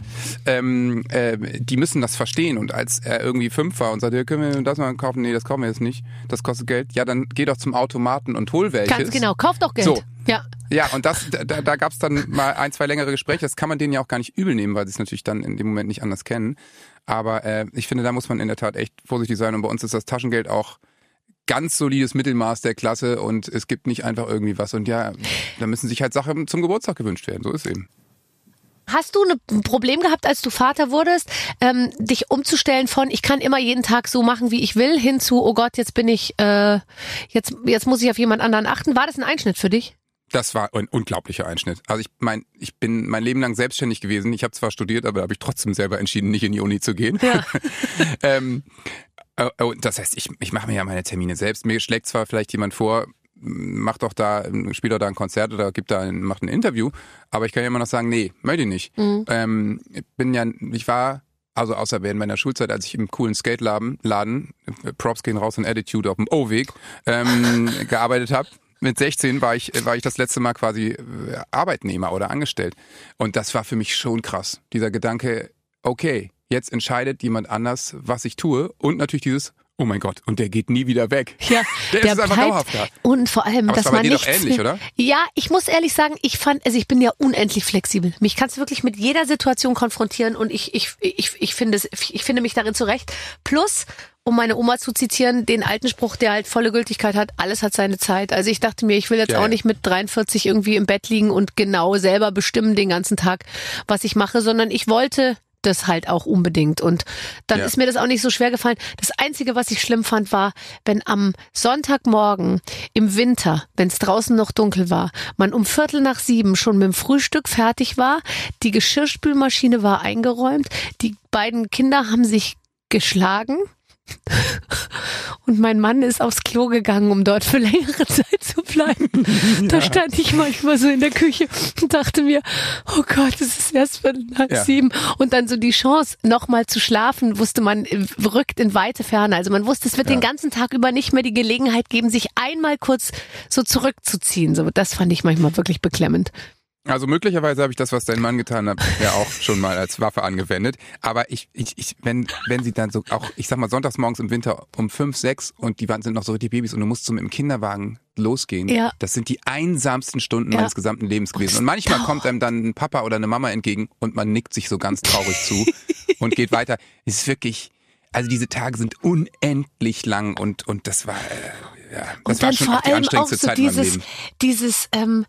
D: ähm, äh, die müssen das verstehen. Und als er irgendwie fünf war und sagte, ja, können wir das mal kaufen? Nee, das kaufen wir jetzt nicht. Das kostet Geld. Ja, dann geh doch zum Automaten und hol welches.
B: Ganz genau, kauf doch Geld. So. Ja.
D: Ja, und das, da, da gab es dann mal ein, zwei längere Gespräche. Das kann man denen ja auch gar nicht übel nehmen, weil sie es natürlich dann in dem Moment nicht anders kennen. Aber äh, ich finde, da muss man in der Tat echt vorsichtig sein. Und bei uns ist das Taschengeld auch ganz solides Mittelmaß der Klasse und es gibt nicht einfach irgendwie was. Und ja, da müssen sich halt Sachen zum Geburtstag gewünscht werden. So ist eben.
B: Hast du ein Problem gehabt, als du Vater wurdest, ähm, dich umzustellen von ich kann immer jeden Tag so machen, wie ich will, hin zu oh Gott, jetzt bin ich, äh, jetzt jetzt muss ich auf jemand anderen achten. War das ein Einschnitt für dich?
D: Das war ein unglaublicher Einschnitt. Also ich mein, ich bin mein Leben lang selbstständig gewesen. Ich habe zwar studiert, aber habe ich trotzdem selber entschieden, nicht in die Uni zu gehen. Ja. ähm, Oh, oh, das heißt, ich, ich mache mir ja meine Termine selbst. Mir schlägt zwar vielleicht jemand vor, mach doch da, spiel doch da ein Konzert oder gibt da ein, macht ein Interview, aber ich kann ja immer noch sagen, nee, möchte ich nicht. Mhm. Ähm, ich bin ja, ich war also außer während meiner Schulzeit, als ich im coolen Skate-Laden, Laden, Props gehen raus in Attitude auf dem O-Weg, ähm, gearbeitet habe. Mit 16 war ich, war ich das letzte Mal quasi äh, Arbeitnehmer oder angestellt. Und das war für mich schon krass. Dieser Gedanke, okay, jetzt entscheidet jemand anders, was ich tue. Und natürlich dieses, Oh mein Gott, und der geht nie wieder weg.
B: Ja, der, der ist einfach dauerhaft da. Und vor allem,
D: Aber
B: dass man
D: nicht. ähnlich, oder?
B: Ja, ich muss ehrlich sagen, ich fand, also ich bin ja unendlich flexibel. Mich kannst du wirklich mit jeder Situation konfrontieren und ich, ich, ich, ich finde es, ich finde mich darin zurecht. Plus, um meine Oma zu zitieren, den alten Spruch, der halt volle Gültigkeit hat, alles hat seine Zeit. Also ich dachte mir, ich will jetzt ja, auch nicht mit 43 irgendwie im Bett liegen und genau selber bestimmen den ganzen Tag, was ich mache, sondern ich wollte das halt auch unbedingt. Und dann ja. ist mir das auch nicht so schwer gefallen. Das Einzige, was ich schlimm fand, war, wenn am Sonntagmorgen im Winter, wenn es draußen noch dunkel war, man um Viertel nach sieben schon mit dem Frühstück fertig war, die Geschirrspülmaschine war eingeräumt, die beiden Kinder haben sich geschlagen und mein Mann ist aufs Klo gegangen, um dort für längere Zeit zu bleiben. Ja. Da stand ich manchmal so in der Küche und dachte mir, oh Gott, es ist erst für halb ja. sieben. Und dann so die Chance, nochmal zu schlafen, wusste man, rückt in weite Ferne. Also man wusste, es wird ja. den ganzen Tag über nicht mehr die Gelegenheit geben, sich einmal kurz so zurückzuziehen. So, das fand ich manchmal wirklich beklemmend.
D: Also möglicherweise habe ich das, was dein Mann getan hat, ja auch schon mal als Waffe angewendet. Aber ich, ich, ich, wenn, wenn sie dann so auch, ich sag mal, sonntags morgens im Winter um fünf, sechs und die sind noch so die Babys und du musst so mit dem Kinderwagen losgehen. Ja. Das sind die einsamsten Stunden ja. meines gesamten Lebens gewesen. Und manchmal kommt einem dann ein Papa oder eine Mama entgegen und man nickt sich so ganz traurig zu und geht weiter. Es ist wirklich, also diese Tage sind unendlich lang und, und das war, äh, ja, das
B: war schon
D: auch
B: die anstrengendste so Zeit dieses, in meinem Leben. Dieses, ähm,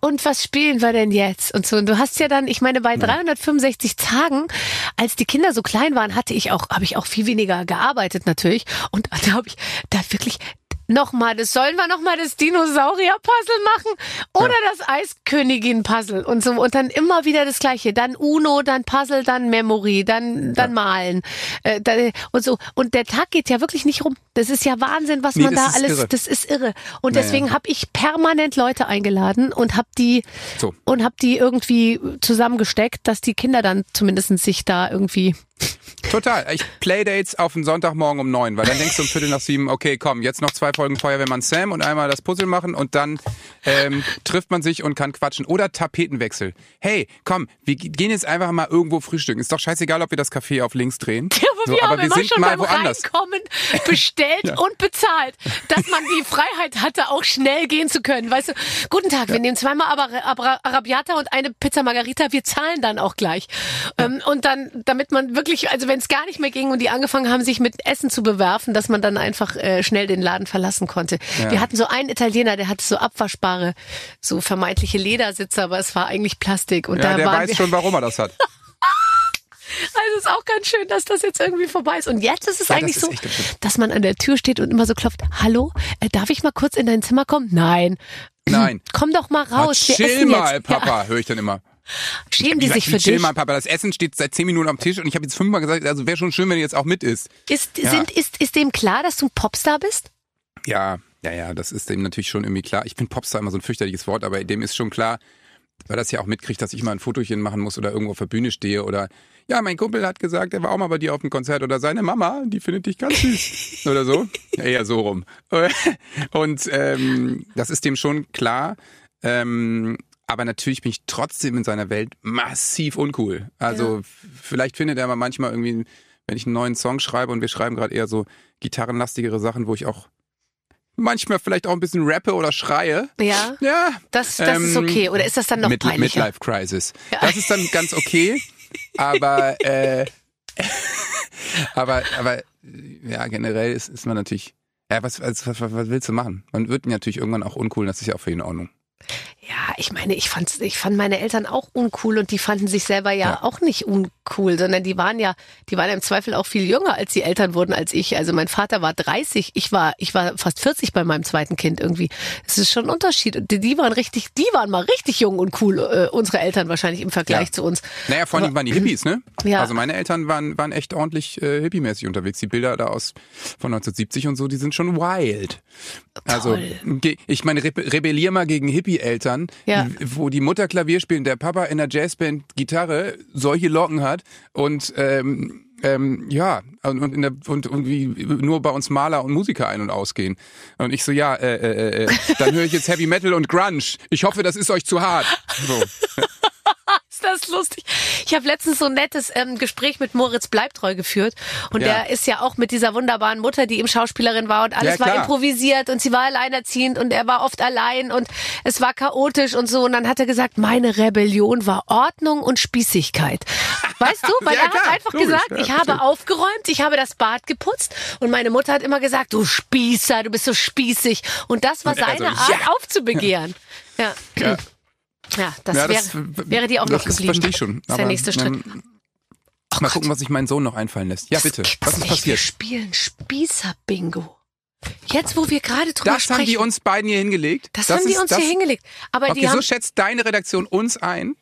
B: und was spielen wir denn jetzt? Und so. Und du hast ja dann, ich meine, bei 365 Tagen, als die Kinder so klein waren, hatte ich auch, habe ich auch viel weniger gearbeitet natürlich. Und da habe ich da wirklich Nochmal, das sollen wir nochmal das Dinosaurier-Puzzle machen oder ja. das Eiskönigin-Puzzle und so und dann immer wieder das Gleiche. Dann Uno, dann Puzzle, dann Memory, dann dann ja. Malen äh, da, und so. Und der Tag geht ja wirklich nicht rum. Das ist ja Wahnsinn, was nee, man da alles. Irre. Das ist irre. Und naja. deswegen habe ich permanent Leute eingeladen und habe die so. und habe die irgendwie zusammengesteckt, dass die Kinder dann zumindest sich da irgendwie
D: Total. Ich Playdates auf den Sonntagmorgen um neun, weil dann denkst du um Viertel nach sieben, okay, komm, jetzt noch zwei Folgen Feuerwehrmann Sam und einmal das Puzzle machen und dann ähm, trifft man sich und kann quatschen. Oder Tapetenwechsel. Hey, komm, wir gehen jetzt einfach mal irgendwo frühstücken. Ist doch scheißegal, ob wir das Café auf links drehen.
B: Ja, aber so, wir aber haben wir sind schon mal beim woanders. Reinkommen bestellt ja. und bezahlt, dass man die Freiheit hatte, auch schnell gehen zu können. Weißt du, guten Tag, ja. wir nehmen zweimal Arabiata und eine Pizza Margarita, wir zahlen dann auch gleich. Ja. Ähm, und dann, damit man wirklich, also wenn es gar nicht mehr ging und die angefangen haben, sich mit Essen zu bewerfen, dass man dann einfach äh, schnell den Laden verlassen konnte. Ja. Wir hatten so einen Italiener, der hatte so abwaschbare, so vermeintliche Ledersitze, aber es war eigentlich Plastik. Und
D: ja,
B: da
D: der weiß schon, warum er das hat.
B: Also ist auch ganz schön, dass das jetzt irgendwie vorbei ist. Und jetzt ist es ja, eigentlich das ist so, dass man an der Tür steht und immer so klopft, hallo, äh, darf ich mal kurz in dein Zimmer kommen? Nein.
D: Nein.
B: Komm doch mal raus.
D: Ach, chill mal, jetzt. Papa, ja. höre ich dann immer.
B: Schämen die sich für
D: chill
B: dich?
D: mal, Papa. Das Essen steht seit zehn Minuten am Tisch und ich habe jetzt fünfmal gesagt, also wäre schon schön, wenn du jetzt auch mit isst.
B: Ist, ja. sind, ist, ist dem klar, dass du ein Popstar bist?
D: Ja, ja, ja, das ist dem natürlich schon irgendwie klar. Ich finde Popstar immer so ein fürchterliches Wort, aber dem ist schon klar, weil das ja auch mitkriegt, dass ich mal ein Fotochen machen muss oder irgendwo auf der Bühne stehe oder ja, mein Kumpel hat gesagt, er war auch mal bei dir auf dem Konzert oder seine Mama, die findet dich ganz süß oder so. Ja, eher so rum. Und ähm, das ist dem schon klar. Ähm, aber natürlich bin ich trotzdem in seiner Welt massiv uncool. Also ja. vielleicht findet er aber manchmal irgendwie, wenn ich einen neuen Song schreibe und wir schreiben gerade eher so gitarrenlastigere Sachen, wo ich auch manchmal vielleicht auch ein bisschen rappe oder schreie.
B: Ja. Ja. Das, das ähm, ist okay. Oder ist das dann noch Mid peinlicher?
D: Midlife Crisis. Ja. Das ist dann ganz okay. aber, äh, aber, aber, ja, generell ist, ist man natürlich, ja, was, was, was, was willst du machen? Man wird natürlich irgendwann auch uncool, das ist ja auch für ihn in Ordnung.
B: Ja, ich meine, ich fand, ich fand meine Eltern auch uncool und die fanden sich selber ja, ja, auch nicht uncool, sondern die waren ja, die waren im Zweifel auch viel jünger, als sie Eltern wurden als ich. Also mein Vater war 30, ich war, ich war fast 40 bei meinem zweiten Kind irgendwie. Es ist schon ein Unterschied. Die, die waren richtig, die waren mal richtig jung und cool, äh, unsere Eltern wahrscheinlich im Vergleich
D: ja.
B: zu uns.
D: Naja, vor allem waren die Hippies, ne? Ja. Also meine Eltern waren, waren echt ordentlich äh, hippiemäßig unterwegs. Die Bilder da aus von 1970 und so, die sind schon wild. Also ich meine, rebellier mal gegen Hippie-Eltern, ja. wo die Mutter Klavier spielt, der Papa in der Jazzband Gitarre solche Locken hat und ähm, ähm, ja, und, und, in der, und irgendwie nur bei uns Maler und Musiker ein- und ausgehen. Und ich so, ja, äh, äh, äh, dann höre ich jetzt Heavy Metal und Grunge. Ich hoffe, das ist euch zu hart. So.
B: ist das lustig. Ich habe letztens so ein nettes ähm, Gespräch mit Moritz Bleibtreu geführt. Und ja. der ist ja auch mit dieser wunderbaren Mutter, die ihm Schauspielerin war und alles ja, war improvisiert und sie war alleinerziehend und er war oft allein und es war chaotisch und so. Und dann hat er gesagt, meine Rebellion war Ordnung und Spießigkeit. Weißt du? Weil ja, er hat einfach logisch, gesagt, ich habe aufgeräumt, ich habe das Bad geputzt und meine Mutter hat immer gesagt, du Spießer, du bist so spießig. Und das war seine also, Art aufzubegehren. ja. Ja, das, ja, das wäre, wäre dir auch noch geblieben.
D: Das verstehe ich schon.
B: Das ist der nächste Schritt.
D: Ähm, oh mal Gott. gucken, was sich mein Sohn noch einfallen lässt. Ja, bitte. Was ist nicht. passiert? Wir
B: spielen Spießer-Bingo. Jetzt, wo wir gerade drüber
D: das
B: sprechen. Das
D: haben die uns beiden hier hingelegt.
B: Das, das haben die uns das, hier hingelegt. Aber
D: okay,
B: die haben,
D: so schätzt deine Redaktion uns ein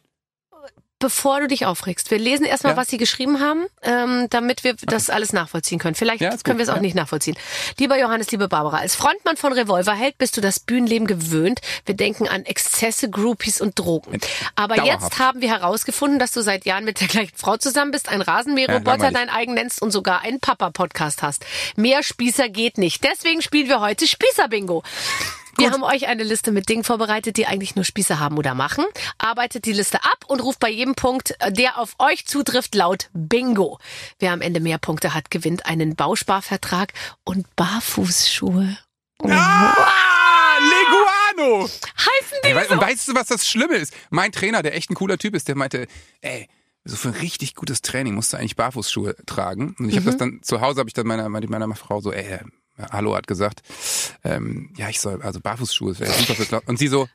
B: bevor du dich aufregst. Wir lesen erstmal, ja. was sie geschrieben haben, ähm, damit wir das alles nachvollziehen können. Vielleicht ja, können wir es auch ja. nicht nachvollziehen. Lieber Johannes, liebe Barbara, als Frontmann von Revolverheld bist du das Bühnenleben gewöhnt. Wir denken an Exzesse, Groupies und Drogen. Aber Dauerhaft. jetzt haben wir herausgefunden, dass du seit Jahren mit der gleichen Frau zusammen bist, ein Rasenmäherroboter dein eigen nennst und sogar einen Papa-Podcast hast. Mehr Spießer geht nicht. Deswegen spielen wir heute Spießer-Bingo. Wir haben euch eine Liste mit Dingen vorbereitet, die eigentlich nur Spieße haben oder machen. Arbeitet die Liste ab und ruft bei jedem Punkt, äh, der auf euch zutrifft, laut Bingo. Wer am Ende mehr Punkte hat, gewinnt einen Bausparvertrag und Barfußschuhe.
D: Oh. Ah, Leguano!
B: Heißen die
D: ey,
B: so?
D: Und weißt du, was das Schlimme ist? Mein Trainer, der echt ein cooler Typ ist, der meinte, ey, so für ein richtig gutes Training musst du eigentlich Barfußschuhe tragen. Und ich mhm. habe das dann zu Hause habe ich dann meiner meiner Frau so, ey, Hallo hat gesagt, ähm, ja, ich soll, also Barfußschuhe, wäre super für Und sie so,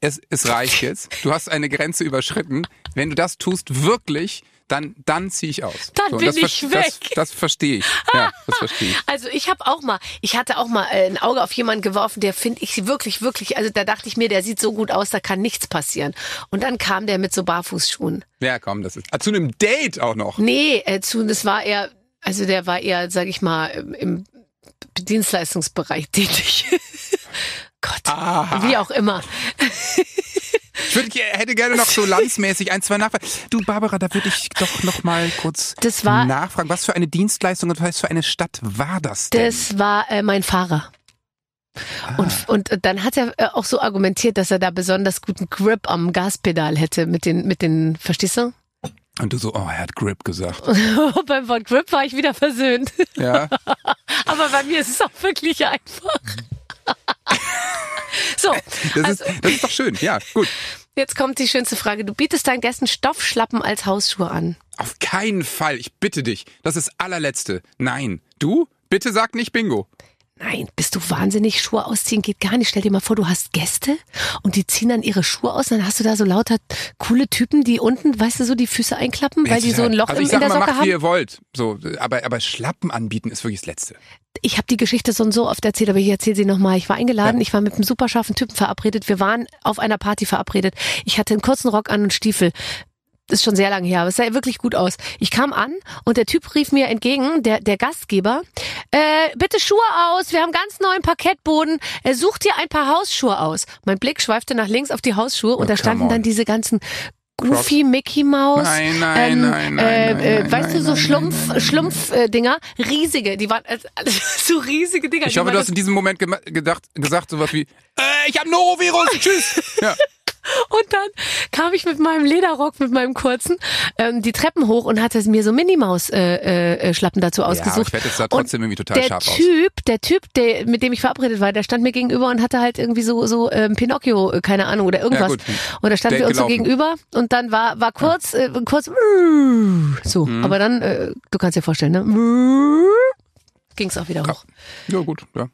D: es, es reicht jetzt. Du hast eine Grenze überschritten. Wenn du das tust, wirklich, dann, dann ziehe ich aus.
B: Dann so, bin
D: das,
B: ich weg.
D: Das, das verstehe ich. Ja, das verstehe ich.
B: Also ich habe auch mal, ich hatte auch mal äh, ein Auge auf jemanden geworfen, der finde ich wirklich, wirklich, also da dachte ich mir, der sieht so gut aus, da kann nichts passieren. Und dann kam der mit so Barfußschuhen.
D: Ja, komm, das ist. Ah, zu einem Date auch noch.
B: Nee, äh, zu, das war eher, also der war eher, sag ich mal, im Dienstleistungsbereich tätig. Gott, Aha. wie auch immer.
D: Ich würd, hätte gerne noch so landsmäßig ein, zwei Nachfragen. Du, Barbara, da würde ich doch noch mal kurz
B: war,
D: nachfragen. Was für eine Dienstleistung und was für eine Stadt war das denn?
B: Das war äh, mein Fahrer. Ah. Und, und dann hat er äh, auch so argumentiert, dass er da besonders guten Grip am Gaspedal hätte mit den, mit den, verstehst du?
D: Und du so, oh, er hat Grip gesagt.
B: Beim Wort Grip war ich wieder versöhnt.
D: Ja.
B: Aber bei mir ist es auch wirklich einfach. so.
D: Das, also, ist, das ist doch schön, ja, gut.
B: Jetzt kommt die schönste Frage. Du bietest deinen Gästen Stoffschlappen als Hausschuhe an.
D: Auf keinen Fall. Ich bitte dich. Das ist allerletzte. Nein. Du? Bitte sag nicht Bingo.
B: Nein, bist du wahnsinnig? Schuhe ausziehen geht gar nicht. Stell dir mal vor, du hast Gäste und die ziehen dann ihre Schuhe aus. Dann hast du da so lauter coole Typen, die unten, weißt du, so die Füße einklappen, weil die so ein Loch also
D: ich
B: in,
D: sag
B: in der
D: mal,
B: Socke
D: macht,
B: haben.
D: wie ihr wollt. So, aber, aber Schlappen anbieten ist wirklich das Letzte.
B: Ich habe die Geschichte so und so oft erzählt, aber ich erzähle sie nochmal. Ich war eingeladen, ja. ich war mit einem super scharfen Typen verabredet. Wir waren auf einer Party verabredet. Ich hatte einen kurzen Rock an und Stiefel ist schon sehr lange her, aber es sah wirklich gut aus. Ich kam an und der Typ rief mir entgegen, der, der Gastgeber, äh, bitte Schuhe aus, wir haben ganz neuen Parkettboden, er sucht dir ein paar Hausschuhe aus. Mein Blick schweifte nach links auf die Hausschuhe und oh, da standen on. dann diese ganzen Goofy Mickey Maus.
D: Nein, nein, ähm, nein, nein, äh, nein,
B: äh,
D: nein,
B: Weißt
D: nein,
B: du, so Schlumpf, Schlumpf-Dinger, äh, riesige, die waren äh, so riesige Dinger.
D: Ich hoffe, du hast in diesem Moment gedacht, gesagt sowas wie, äh, ich habe Norovirus, tschüss. Ja.
B: Und dann kam ich mit meinem Lederrock, mit meinem kurzen, ähm, die Treppen hoch und hatte mir so Minimaus-Schlappen äh, äh, dazu ausgesucht. Ja, ich
D: werde jetzt da trotzdem und irgendwie total
B: der
D: scharf
B: typ, aus. Der Typ, der, mit dem ich verabredet war, der stand mir gegenüber und hatte halt irgendwie so, so ähm, Pinocchio, äh, keine Ahnung, oder irgendwas. Ja, und da standen wir uns gelaufen. so gegenüber und dann war, war kurz, ja. äh, kurz, so. Mhm. Aber dann, äh, du kannst dir vorstellen, ne? Ging es auch wieder hoch.
D: Ja, gut, ja.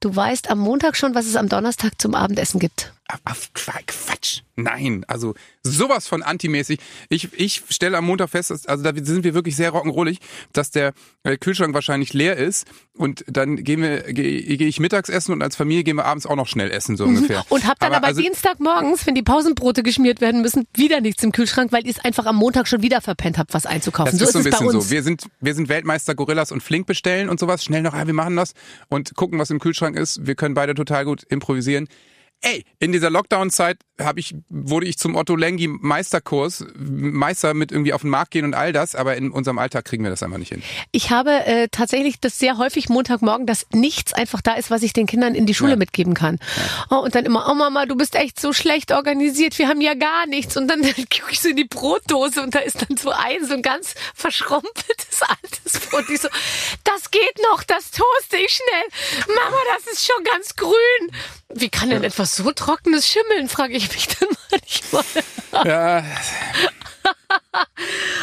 B: Du weißt am Montag schon, was es am Donnerstag zum Abendessen gibt.
D: Auf Quatsch. Nein, also sowas von antimäßig. Ich, ich stelle am Montag fest, dass, also da sind wir wirklich sehr rock'n'rollig, dass der äh, Kühlschrank wahrscheinlich leer ist und dann gehen wir, gehe geh ich mittags essen und als Familie gehen wir abends auch noch schnell essen, so ungefähr.
B: Und habt dann aber,
D: aber also,
B: Dienstagmorgens, wenn die Pausenbrote geschmiert werden müssen, wieder nichts im Kühlschrank, weil ihr es einfach am Montag schon wieder verpennt habt, was einzukaufen.
D: Das
B: so
D: ist so ein bisschen so. Wir sind, wir sind Weltmeister Gorillas und flink bestellen und sowas. Schnell noch, ja, wir machen das und gucken, was im Kühlschrank ist. Wir können beide total gut improvisieren. Ey, in dieser Lockdown-Zeit habe ich, wurde ich zum Otto Lengi Meisterkurs, Meister mit irgendwie auf den Markt gehen und all das, aber in unserem Alltag kriegen wir das einfach nicht hin.
B: Ich habe äh, tatsächlich das sehr häufig Montagmorgen, dass nichts einfach da ist, was ich den Kindern in die Schule
D: Ja.
B: mitgeben kann. Oh, und dann immer, oh Mama, du bist echt so schlecht organisiert, wir haben ja gar nichts. Und dann gucke ich so in die Brotdose und da ist dann so ein, so ein ganz verschrumpeltes altes Brot. Ich so, das geht noch, das toaste ich schnell. Mama, das ist schon ganz grün. Wie kann denn etwas so trockenes schimmeln, frage ich mich dann manchmal.
D: Ja,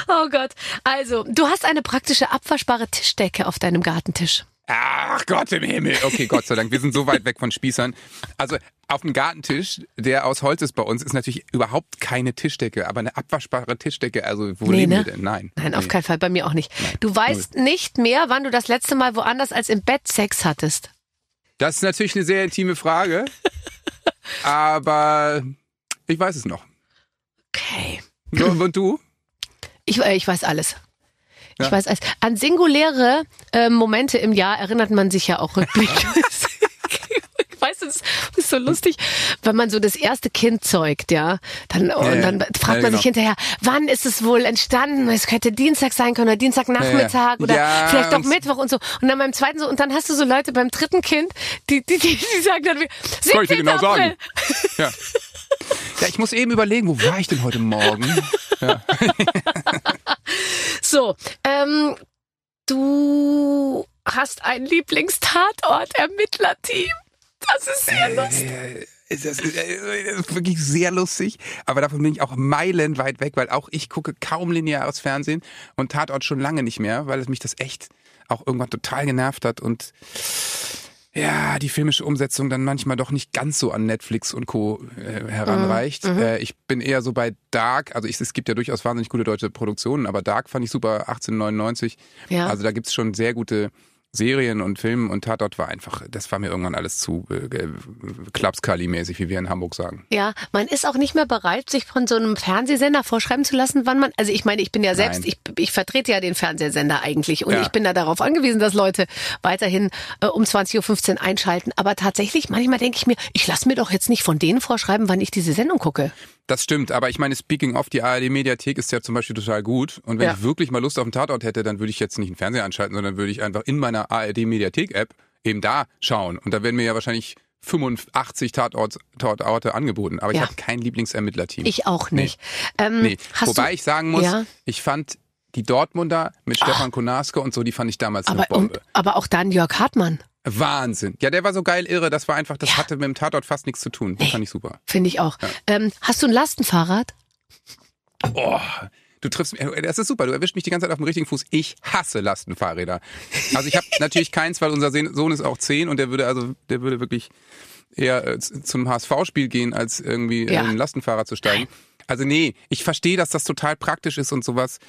B: Oh Gott. Also, du hast eine praktische abwaschbare Tischdecke auf deinem Gartentisch.
D: Ach Gott im Himmel. Okay, Gott sei Dank. Wir sind so weit weg von Spießern. Also auf dem Gartentisch, der aus Holz ist bei uns, ist natürlich überhaupt keine Tischdecke, aber eine abwaschbare Tischdecke. Also wo
B: Nee,
D: leben
B: ne?
D: wir denn? Nein.
B: Nein, auf
D: Nee.
B: keinen Fall, bei mir auch nicht. Du weißt nicht mehr, wann du das letzte Mal woanders als im Bett Sex hattest.
D: Das ist natürlich eine sehr intime Frage, aber ich weiß es noch.
B: Okay.
D: Und du?
B: Ich, äh, ich weiß alles. Ich
D: Ja.
B: weiß alles. An singuläre äh, Momente im Jahr erinnert man sich ja auch rückblickend. Das ist so lustig, wenn man so das erste Kind zeugt, ja, dann, und
D: ja.
B: dann fragt
D: Ja,
B: man sich
D: genau.
B: hinterher, wann ist es wohl entstanden? Es könnte Dienstag sein können oder Dienstagnachmittag
D: Ja,
B: oder vielleicht auch
D: und-
B: Mittwoch und so. Und dann beim zweiten so, und dann hast du so Leute beim dritten Kind, die, die, die, die sagen dann,
D: Kann ich dir
B: 17.
D: genau
B: April.
D: sagen. Ja. ja, ich muss eben überlegen, wo war ich denn heute Morgen? Ja.
B: So, ähm, du hast ein Lieblingstatort-Ermittlerteam. Das ist sehr lustig.
D: Äh, Das ist, äh, das ist wirklich sehr lustig, aber davon bin ich auch meilenweit weg, weil auch ich gucke kaum lineares Fernsehen und Tatort schon lange nicht mehr, weil es mich das echt auch irgendwann total genervt hat und ja, die filmische Umsetzung dann manchmal doch nicht ganz so an Netflix und Co. Äh, heranreicht. Äh, ich bin eher so bei Dark, also ich, es gibt ja durchaus wahnsinnig gute deutsche Produktionen, aber Dark fand ich super, 1899.
B: Ja.
D: Also da gibt's schon sehr gute Serien und Filme und Tatort war einfach, das war mir irgendwann alles zu äh, Klapskali-mäßig, wie wir in Hamburg sagen.
B: Ja, man ist auch nicht mehr bereit, sich von so einem Fernsehsender vorschreiben zu lassen, wann man, also ich meine, ich bin ja selbst,
D: Nein.
B: ich, ich vertrete ja den Fernsehsender eigentlich und
D: Ja.
B: ich bin da darauf angewiesen, dass Leute weiterhin äh, um 20.15 Uhr einschalten. Aber tatsächlich, manchmal denke ich mir, ich lasse mir doch jetzt nicht von denen vorschreiben, wann ich diese Sendung gucke.
D: Das stimmt, aber ich meine, speaking of, die ARD-Mediathek ist ja zum Beispiel total gut. Und wenn
B: Ja.
D: ich wirklich mal Lust auf einen Tatort hätte, dann würde ich jetzt nicht einen Fernseher anschalten, sondern würde ich einfach in meiner ARD-Mediathek-App eben da schauen. Und da werden mir ja wahrscheinlich 85 Tatorte, Tatorte angeboten. Aber ich
B: Ja.
D: habe kein Lieblingsermittlerteam.
B: Ich auch nicht. Ähm,
D: nee.
B: hast
D: Wobei ich sagen muss,
B: Ja.
D: ich fand die Dortmunder mit Stefan Konarske und so, die fand ich damals eine
B: aber,
D: Bombe.
B: und, aber auch dann Jörg Hartmann,
D: Wahnsinn. Ja, der war so geil irre. Das war einfach, das hatte mit dem Tatort fast nichts zu tun. Das fand ich super.
B: finde ich auch. Ähm, hast du ein Lastenfahrrad?
D: Oh, du triffst mich. Das ist super. Du erwischst mich die ganze Zeit auf dem richtigen Fuß. Ich hasse Lastenfahrräder. Also ich habe natürlich keins, weil unser Sohn ist auch zehn und der würde also, der würde wirklich eher äh, zum HSV-Spiel gehen, als irgendwie äh,
B: Ja.
D: in ein Lastenfahrrad zu steigen. Also nee, ich verstehe, dass das total praktisch ist und sowas.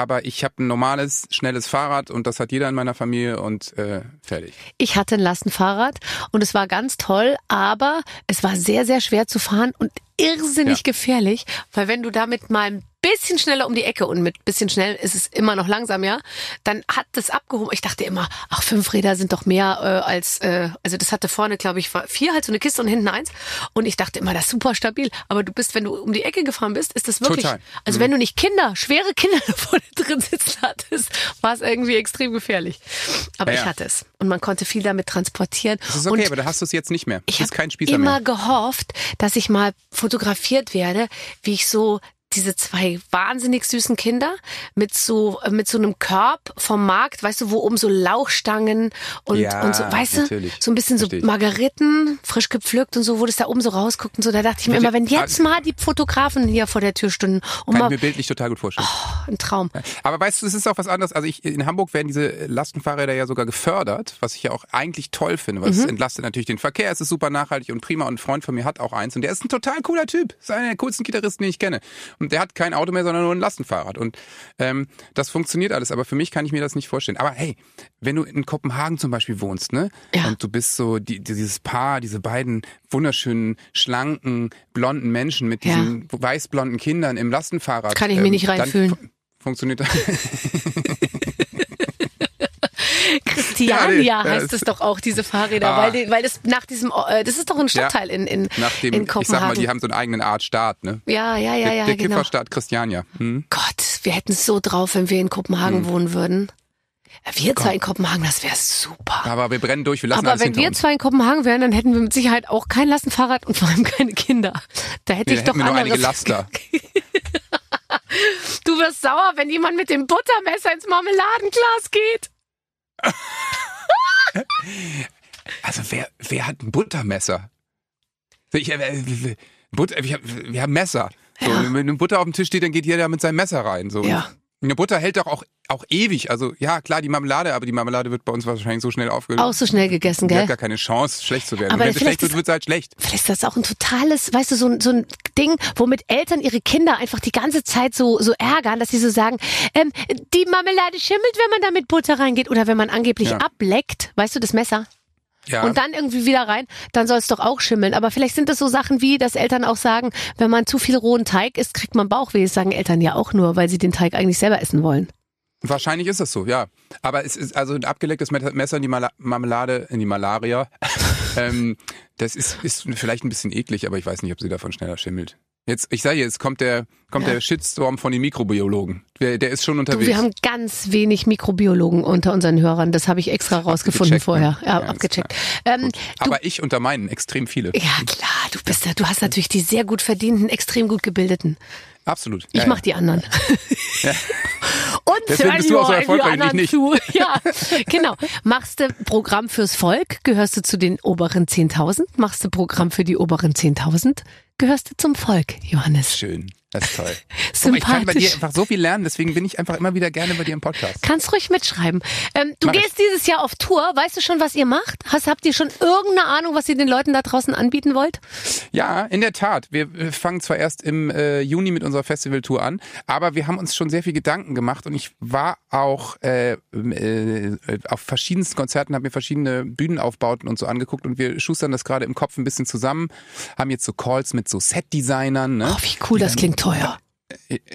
D: Aber ich habe ein normales, schnelles Fahrrad und das hat jeder in meiner Familie und äh, fertig.
B: Ich hatte ein Lastenfahrrad und es war ganz toll, aber es war sehr, sehr schwer zu fahren und irrsinnig
D: Ja.
B: gefährlich, weil wenn du damit mal ein bisschen schneller um die Ecke und mit bisschen schnell ist es immer noch langsam, ja, dann hat das abgehoben. Ich dachte immer, ach, fünf Räder sind doch mehr äh, als, äh, also das hatte vorne, glaube ich, vier, halt so eine Kiste und hinten eins. Und ich dachte immer, das ist super stabil. Aber du bist, wenn du um die Ecke gefahren bist, ist das wirklich,
D: Total. Mhm.
B: also wenn du nicht Kinder, schwere Kinder da vorne drin sitzen hattest, war es irgendwie extrem gefährlich. Aber
D: Ja,
B: ich hatte es. Und man konnte viel damit transportieren.
D: Das ist okay,
B: und
D: aber da hast du es jetzt nicht mehr.
B: Ich habe
D: kein Spießer
B: immer
D: mehr.
B: gehofft, dass ich mal fotografiert werde, wie ich so diese zwei wahnsinnig süßen Kinder mit so mit so einem Korb vom Markt, weißt du, wo oben so Lauchstangen und
D: Ja,
B: und so, weißt
D: natürlich.
B: du, so ein bisschen
D: Versteh
B: so
D: ich.
B: Margeriten, frisch gepflückt und so, wo das da oben so rausguckt und so. Da dachte ich mir
D: Bitte,
B: immer, wenn jetzt
D: ah,
B: mal die Fotografen hier vor der Tür stünden und
D: Kann ich
B: mal
D: mir bildlich total gut vorstellen.
B: ein Traum.
D: Aber weißt du, es ist auch was anderes. Also ich, in Hamburg werden diese Lastenfahrräder ja sogar gefördert, was ich ja auch eigentlich toll finde, weil es
B: Mhm.
D: entlastet natürlich den Verkehr, es ist super nachhaltig und prima. Und ein Freund von mir hat auch eins und der ist ein total cooler Typ. Ist einer der coolsten Gitarristen, den ich kenne. Und der hat kein Auto mehr, sondern nur ein Lastenfahrrad. Und ähm, das funktioniert alles. Aber für mich kann ich mir das nicht vorstellen. Aber hey, wenn du in Kopenhagen zum Beispiel wohnst, ne?
B: Ja.
D: Und du bist so die, dieses Paar, diese beiden wunderschönen, schlanken, blonden Menschen mit
B: Ja.
D: diesen weißblonden Kindern im Lastenfahrrad.
B: Kann ich mich nicht
D: dann
B: reinfühlen.
D: fu- Funktioniert
B: Christiania
D: Ja, nee, ja,
B: heißt
D: es-
B: doch auch, diese Fahrräder,
D: Ah.
B: weil, die, weil das nach diesem, äh, das ist doch ein Stadtteil in, in,
D: nach dem,
B: in
D: ich sag mal,
B: Kopenhagen.
D: die haben so einen eigenen Art Staat, ne?
B: ja, ja, ja,
D: der
B: ja,
D: der
B: genau.
D: Kifferstaat Christiania. Hm?
B: Gott, wir hätten es so drauf, wenn wir in Kopenhagen wohnen würden. Wir zwei in Kopenhagen, das wäre super.
D: Aber wir brennen durch, wir lassen
B: Aber wenn wir
D: uns.
B: zwei in Kopenhagen wären, dann hätten wir mit Sicherheit auch kein Lastenfahrrad und vor allem keine Kinder. Da hätte
D: Nee,
B: ich doch
D: hätten wir nur einige
B: anderes.
D: Laster.
B: Du wirst sauer, wenn jemand mit dem Buttermesser ins Marmeladenglas geht.
D: Also wer, wer hat ein Buttermesser? Ich, äh, Butter, wir, wir haben Messer. So,
B: Ja.
D: Wenn eine Butter auf dem Tisch steht, dann geht jeder mit seinem Messer rein. So.
B: Ja.
D: Eine Butter hält doch auch, auch ewig. Also ja, klar, die Marmelade, aber die Marmelade wird bei uns wahrscheinlich so schnell aufgelöst.
B: Auch so schnell gegessen,
D: Die hat
B: gell?
D: gar keine Chance, schlecht zu werden.
B: Aber
D: wenn
B: vielleicht
D: schlecht wird, wird sie halt schlecht.
B: Vielleicht ist das auch ein totales, weißt du, so, ein- so ein Ding, womit Eltern ihre Kinder einfach die ganze Zeit so, so ärgern, dass sie so sagen, ähm, die Marmelade schimmelt, wenn man da mit Butter reingeht oder wenn man angeblich
D: Ja.
B: ableckt, weißt du, das Messer.
D: Ja.
B: Und dann irgendwie wieder rein, dann soll es doch auch schimmeln. Aber vielleicht sind das so Sachen wie, dass Eltern auch sagen, wenn man zu viel rohen Teig isst, kriegt man Bauchweh. Das sagen Eltern ja auch nur, weil sie den Teig eigentlich selber essen wollen.
D: Wahrscheinlich ist das so, ja. Aber es ist also ein abgelecktes Messer in die Mala Marmelade, in die Malaria. ähm, das ist, ist vielleicht ein bisschen eklig, aber ich weiß nicht, ob sie davon schneller schimmelt. Jetzt, ich sage jetzt kommt der, kommt
B: Ja.
D: der Shitstorm von den Mikrobiologen. Der, der ist schon
B: Du,
D: unterwegs.
B: wir haben ganz wenig Mikrobiologen unter unseren Hörern. Das habe ich extra rausgefunden
D: Abgecheckt,
B: vorher.
D: ne?
B: Ja,
D: Ja,
B: abgecheckt. Ähm,
D: Gut.
B: du,
D: aber ich unter meinen extrem viele.
B: ja, klar, du bist da, du hast natürlich die sehr gut verdienten, extrem gut gebildeten.
D: Absolut.
B: Ich
D: ja,
B: mach
D: ja.
B: die anderen.
D: Ja. Deswegen bist du auch so erfolgreich, ich nicht.
B: Zu. Ja, genau. Machst du Programm fürs Volk, gehörst du zu den oberen 10.000. Machst du Programm für die oberen 10.000, gehörst du zum Volk, Johannes.
D: Schön. Das ist toll. Mal, ich kann bei dir
B: Sympathisch.
D: einfach so viel lernen, deswegen bin ich einfach immer wieder gerne bei dir im Podcast.
B: Kannst ruhig mitschreiben. Ähm, du
D: Mach ich.
B: gehst dieses Jahr auf Tour. Weißt du schon, was ihr macht? Hast, habt ihr schon irgendeine Ahnung, was ihr den Leuten da draußen anbieten wollt?
D: Ja, in der Tat. Wir fangen zwar erst im äh, Juni mit unserer Festivaltour an, aber wir haben uns schon sehr viel Gedanken gemacht und ich war auch äh, äh, auf verschiedensten Konzerten, habe mir verschiedene Bühnenaufbauten und so angeguckt und wir schustern das gerade im Kopf ein bisschen zusammen, haben jetzt so Calls mit so Set-Designern. Ne?
B: Oh, wie cool, das klingt teuer.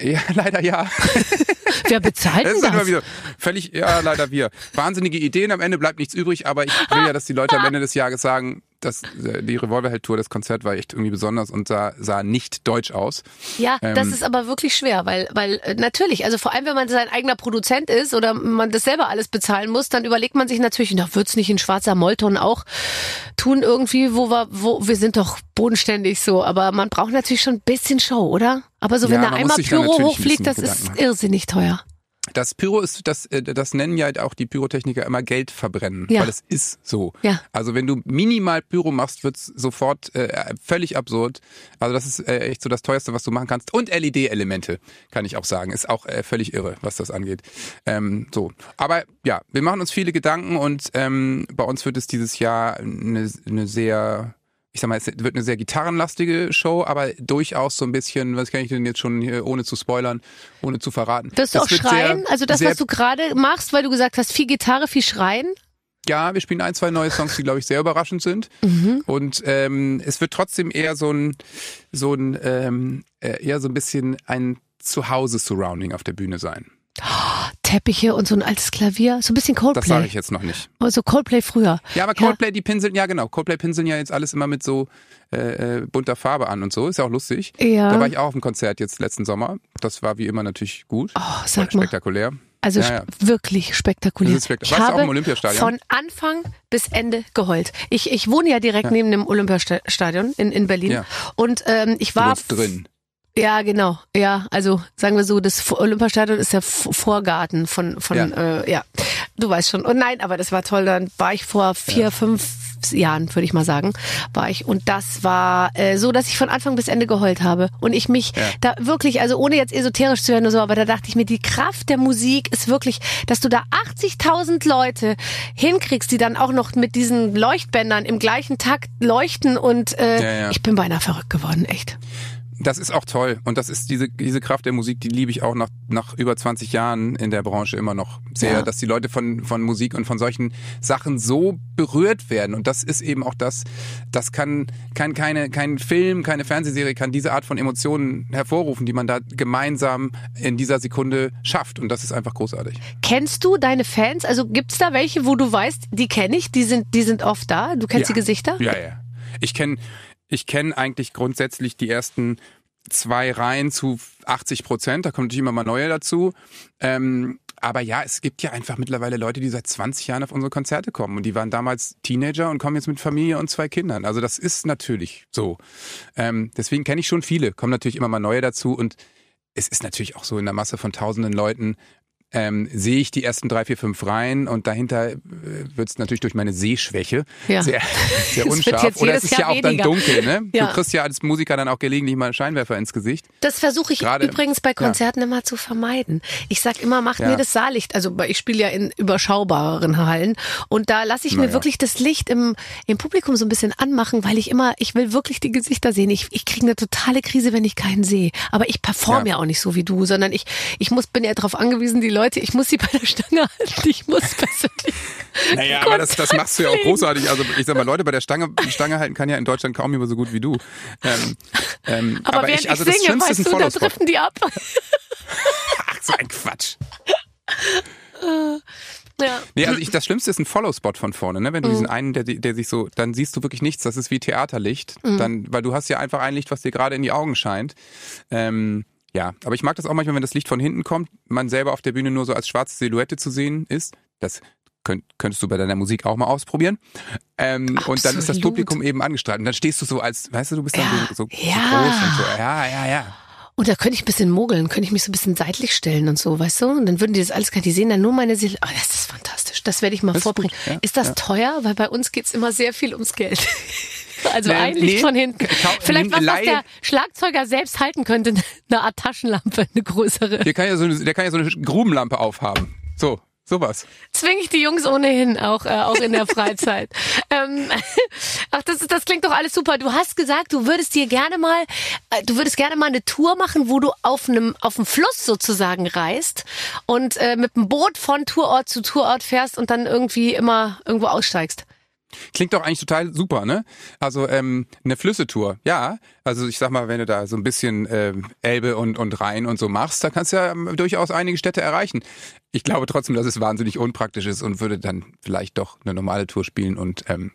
D: Ja, leider ja.
B: Wer bezahlt
D: Das
B: das?
D: wieder völlig, ja, leider wir. Wahnsinnige Ideen, am Ende bleibt nichts übrig, aber ich will ja, dass die Leute am Ende des Jahres sagen, dass äh, die Revolverheld-Tour, das Konzert war echt irgendwie besonders und sah, sah nicht deutsch aus.
B: Ja, das
D: Ähm,
B: ist aber wirklich schwer, weil, weil äh, natürlich, also vor allem, wenn man sein eigener Produzent ist oder man das selber alles bezahlen muss, dann überlegt man sich natürlich, na, wird's nicht in schwarzer Mollton auch tun irgendwie, wo wir, wo wir sind doch bodenständig so, aber man braucht natürlich schon ein bisschen Show, oder? Aber so wenn
D: Ja,
B: da einmal Pyro
D: ein
B: hochfliegt,
D: bisschen
B: das ist
D: machen.
B: irrsinnig teuer.
D: Das Pyro ist, das, äh, das nennen ja auch die Pyrotechniker immer Geld verbrennen,
B: Ja.
D: weil es ist so.
B: Ja.
D: Also wenn du minimal Pyro machst, wird's sofort äh, völlig absurd. Also das ist äh, echt so das teuerste, was du machen kannst. Und LED-Elemente, kann ich auch sagen, ist auch äh, völlig irre, was das angeht. Ähm, so, aber ja, wir machen uns viele Gedanken und ähm, bei uns wird es dieses Jahr eine, eine sehr ich sag mal, es wird eine sehr gitarrenlastige Show, aber durchaus so ein bisschen, was kann ich denn jetzt schon hier, ohne zu spoilern, ohne zu verraten.
B: Wirst du auch schreien?
D: sehr-
B: also das, was du gerade machst, weil du gesagt hast, viel Gitarre, viel Schreien?
D: Ja, wir spielen ein, zwei neue Songs, die, glaube ich, sehr überraschend sind.
B: Mhm.
D: Und ähm, es wird trotzdem eher so ein, so ein, ähm, äh, eher so ein bisschen ein Zuhause-Surrounding auf der Bühne sein.
B: Teppiche und so ein altes Klavier, so ein bisschen
D: Das sage
B: Coldplay.
D: ich jetzt noch nicht.
B: Also Coldplay früher.
D: Ja, aber Coldplay, die pinseln, ja genau, Coldplay pinseln ja jetzt alles immer mit so äh, äh, bunter Farbe an und so, ist ja auch lustig.
B: Ja.
D: Da war ich auch auf dem Konzert jetzt letzten Sommer. Das war wie immer natürlich gut.
B: Oh, sag mal.
D: Spektakulär.
B: Also
D: Ja, ja.
B: wirklich spektakulär.
D: Spektak-
B: Ich
D: Warst du auch
B: habe
D: im Olympiastadion?
B: Von Anfang bis Ende geheult. Ich, ich wohne ja direkt neben dem Olympiastadion in, in Berlin.
D: Ja.
B: Und ähm, ich war
D: drin.
B: Ja, genau. Ja, also sagen wir so, das Olympiastadion ist der Vorgarten von, von ja. Äh, ja, du weißt schon. Und nein, aber das war toll. Dann war ich vor vier, ja. fünf Jahren, würde ich mal sagen, war ich. Und das war äh, so, dass ich von Anfang bis Ende geheult habe. Und ich mich ja. da wirklich, also ohne jetzt esoterisch zu werden oder so, aber da dachte ich mir, die Kraft der Musik ist wirklich, dass du da 80.000 Leute hinkriegst, die dann auch noch mit diesen Leuchtbändern im gleichen Takt leuchten. Und äh, ja, ja. ich bin beinahe verrückt geworden, echt.
D: Das ist auch toll. Und das ist diese, diese Kraft der Musik, die liebe ich auch nach, nach über 20 Jahren in der Branche immer noch sehr, ja. dass die Leute von, von Musik und von solchen Sachen so berührt werden. Und das ist eben auch das, das kann, kann keine, kein Film, keine Fernsehserie kann diese Art von Emotionen hervorrufen, die man da gemeinsam in dieser Sekunde schafft. Und das ist einfach großartig.
B: Kennst du deine Fans? Also gibt's da welche, wo du weißt, die kenne ich, die sind, die sind oft da? Du kennst
D: ja.
B: die Gesichter?
D: Ja, ja. Ich kenne ich kenne eigentlich grundsätzlich die ersten zwei Reihen zu 80 Prozent. Da kommt natürlich immer mal neue dazu. Ähm, aber ja, es gibt ja einfach mittlerweile Leute, die seit 20 Jahren auf unsere Konzerte kommen. Und die waren damals Teenager und kommen jetzt mit Familie und zwei Kindern. Also das ist natürlich so. Ähm, deswegen kenne ich schon viele. Kommen natürlich immer mal neue dazu. Und es ist natürlich auch so in der Masse von tausenden Leuten ähm, sehe ich die ersten drei, vier, fünf Reihen und dahinter äh, wird es natürlich durch meine Sehschwäche ja. sehr, sehr unscharf. Oder es ist Jahr ja auch weniger. dann dunkel. Ne? Ja. Du kriegst ja als Musiker dann auch gelegentlich mal einen Scheinwerfer ins Gesicht.
B: Das versuche ich Gerade, übrigens bei Konzerten ja. immer zu vermeiden. Ich sag immer, macht mir das Saallicht. Also ich spiele ja in überschaubareren Hallen und da lasse ich mir wirklich das Licht im, im Publikum so ein bisschen anmachen, weil ich immer, ich will wirklich die Gesichter sehen. Ich, ich kriege eine totale Krise, wenn ich keinen sehe. Aber ich performe ja. auch nicht so wie du, sondern ich, ich muss, bin ja darauf angewiesen, die Leute ich muss sie bei der Stange halten. Ich muss persönlich.
D: Naja, aber das, das machst du ja auch großartig. Also ich sag mal, Leute bei der Stange, Stange halten kann ja in Deutschland kaum jemand so gut wie du. Ähm,
B: ähm, aber, aber ich, also ich singe, das weißt du, da driften die ab.
D: Ach, so ein Quatsch. Ja. Nee, also ich, das Schlimmste ist ein Follow-Spot von vorne, ne? Wenn du mhm. diesen einen, der, der sich so, dann siehst du wirklich nichts, das ist wie Theaterlicht. Mhm. Dann, weil du hast ja einfach ein Licht, was dir gerade in die Augen scheint. Ähm, ja, aber ich mag das auch manchmal, wenn das Licht von hinten kommt, man selber auf der Bühne nur so als schwarze Silhouette zu sehen ist. Das könnt, könntest du bei deiner Musik auch mal ausprobieren. Ähm, und dann ist das Publikum eben angestrahlt. Und dann stehst du so als, weißt du, du bist dann ja. so, so, ja. so groß und so. Ja, ja, ja.
B: Und da könnte ich ein bisschen mogeln, könnte ich mich so ein bisschen seitlich stellen und so, weißt du? Und dann würden die das alles gar nicht sehen, dann nur meine Seele. Oh, das ist fantastisch. Das werde ich mal das vorbringen. Ist, ja, ist das teuer? Weil bei uns geht's immer sehr viel ums Geld. Also nee, ein Licht nee, von hinten. Vielleicht was, was der Schlagzeuger selbst halten könnte, eine Art Taschenlampe, eine größere.
D: Der kann ja so eine, der kann ja so eine Grubenlampe aufhaben. So. Sowas.
B: Zwinge ich die Jungs ohnehin auch, äh, auch in der Freizeit. ähm, ach, das, das klingt doch alles super. Du hast gesagt, du würdest dir gerne mal, äh, du würdest gerne mal eine Tour machen, wo du auf einem, auf dem Fluss sozusagen reist und äh, mit dem Boot von Tourort zu Tourort fährst und dann irgendwie immer irgendwo aussteigst.
D: Klingt doch eigentlich total super, ne? Also ähm, eine Flüssetour, ja. Also ich sag mal, wenn du da so ein bisschen ähm, Elbe und, und Rhein und so machst, dann kannst du ja ähm, durchaus einige Städte erreichen. Ich glaube trotzdem, dass es wahnsinnig unpraktisch ist und würde dann vielleicht doch eine normale Tour spielen und ähm,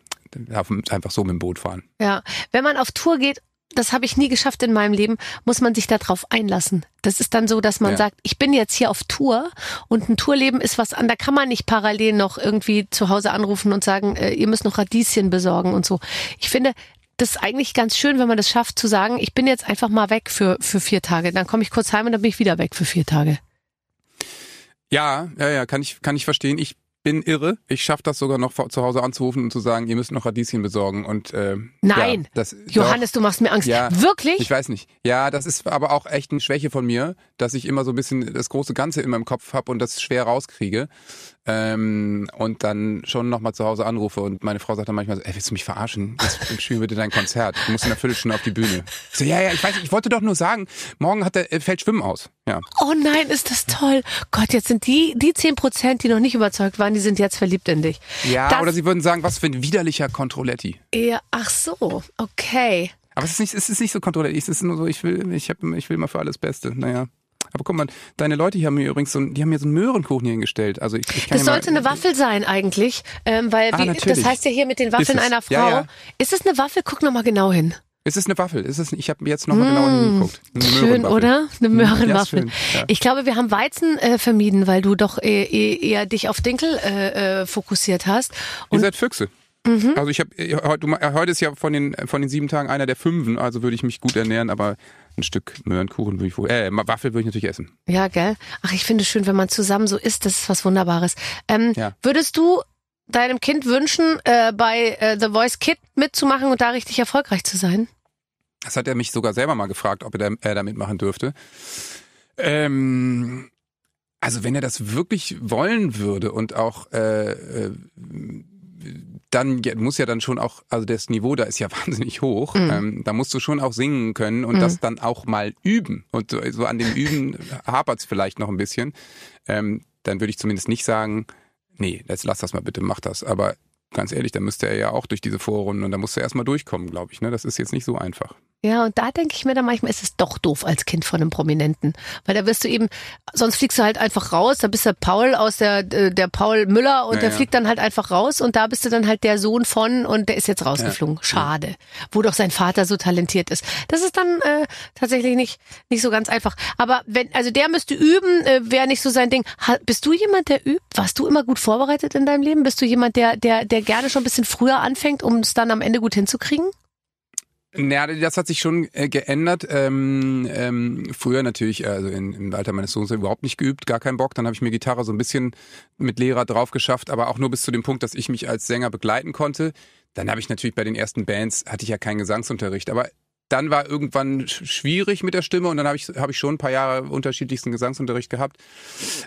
D: einfach so mit dem Boot fahren.
B: Ja, wenn man auf Tour geht das habe ich nie geschafft in meinem Leben, muss man sich darauf einlassen. Das ist dann so, dass man ja. sagt, ich bin jetzt hier auf Tour und ein Tourleben ist was an, da kann man nicht parallel noch irgendwie zu Hause anrufen und sagen, äh, ihr müsst noch Radieschen besorgen und so. Ich finde, das ist eigentlich ganz schön, wenn man das schafft zu sagen, ich bin jetzt einfach mal weg für, für vier Tage. Dann komme ich kurz heim und dann bin ich wieder weg für vier Tage.
D: Ja, ja, ja, kann ich, kann ich verstehen. Ich bin irre. Ich schaffe das sogar noch zu Hause anzurufen und zu sagen, ihr müsst noch Radieschen besorgen. Und äh,
B: Nein,
D: ja, das,
B: Johannes,
D: doch,
B: du machst mir Angst.
D: Ja,
B: Wirklich?
D: Ich weiß nicht. Ja, das ist aber auch echt eine Schwäche von mir, dass ich immer so ein bisschen das große Ganze in meinem Kopf habe und das schwer rauskriege ähm, und dann schon nochmal zu Hause anrufe und meine Frau sagt dann manchmal so, ey, willst du mich verarschen? Jetzt spielen wir bitte dein Konzert. Du musst in einer Viertelstunde auf die Bühne. Ich so, ja, ja, ich weiß, ich wollte doch nur sagen, morgen hat der, äh, fällt Schwimmen aus. Ja.
B: Oh nein, ist das toll. Gott, jetzt sind die, die zehn Prozent, die noch nicht überzeugt waren, die sind jetzt verliebt in dich.
D: Ja, das, oder sie würden sagen, was für ein widerlicher Kontrolletti.
B: Ja, ach so, okay.
D: Aber es ist nicht, es ist nicht so Kontrolletti, es ist nur so, ich will, ich hab, ich will mal für alles Beste. Naja. Aber guck mal, deine Leute hier haben mir übrigens so, die haben mir so einen Möhrenkuchen hier hingestellt. Also ich, ich
B: das sollte
D: mal,
B: eine Waffel sein eigentlich, ähm, weil
D: ah,
B: wie, das heißt ja hier mit den Waffeln einer Frau. Ja, ja. Ist es eine Waffel? Guck noch mal genau hin.
D: Es ist eine Waffel. Es ist, ich habe jetzt noch mal mmh, genau hingeguckt.
B: Eine schön, oder? Eine Möhrenwaffel. Ja, ja. Ich glaube, wir haben Weizen äh, vermieden, weil du doch eher, eher dich auf Dinkel äh, äh, fokussiert hast.
D: Und Ihr seid Füchse. Mhm. Also ich habe heute, heute ist ja von den von den sieben Tagen einer der fünfen, also würde ich mich gut ernähren, aber ein Stück Möhrenkuchen würde ich wohl, äh, Waffel würde ich natürlich essen.
B: Ja, gell? Ach, ich finde es schön, wenn man zusammen so isst, das ist was Wunderbares. Ähm, ja. Würdest du deinem Kind wünschen, äh, bei äh, The Voice Kid mitzumachen und da richtig erfolgreich zu sein?
D: Das hat er mich sogar selber mal gefragt, ob er da, äh, da mitmachen dürfte. Ähm, also wenn er das wirklich wollen würde und auch äh, äh, dann muss ja dann schon auch, also das Niveau da ist ja wahnsinnig hoch. Mhm. Ähm, da musst du schon auch singen können und mhm. das dann auch mal üben. Und so, so an dem Üben hapert's vielleicht noch ein bisschen. Ähm, dann würde ich zumindest nicht sagen, nee, jetzt lass das mal bitte, mach das. Aber ganz ehrlich, da müsste er ja auch durch diese Vorrunden und da musste er erstmal durchkommen, glaube ich. Ne? Das ist jetzt nicht so einfach.
B: Ja, und da denke ich mir dann manchmal, ist es doch doof als Kind von einem Prominenten. Weil da wirst du eben, sonst fliegst du halt einfach raus, da bist du Paul aus der, äh, der Paul Müller und ja, der ja. fliegt dann halt einfach raus und da bist du dann halt der Sohn von und der ist jetzt rausgeflogen. Ja. Schade. Wo doch sein Vater so talentiert ist. Das ist dann äh, tatsächlich nicht, nicht so ganz einfach. Aber wenn, also der müsste üben, äh, wäre nicht so sein Ding. Ha, bist du jemand, der übt? Warst du immer gut vorbereitet in deinem Leben? Bist du jemand, der, der, der gerne schon ein bisschen früher anfängt, um es dann am Ende gut hinzukriegen?
D: Naja, das hat sich schon äh, geändert. Ähm, ähm, früher natürlich, also in, im Alter meines Sohnes überhaupt nicht geübt, gar keinen Bock. Dann habe ich mir Gitarre so ein bisschen mit Lehrer drauf geschafft, aber auch nur bis zu dem Punkt, dass ich mich als Sänger begleiten konnte. Dann habe ich natürlich bei den ersten Bands, hatte ich ja keinen Gesangsunterricht, aber dann war irgendwann schwierig mit der Stimme und dann habe ich, hab ich schon ein paar Jahre unterschiedlichsten Gesangsunterricht gehabt.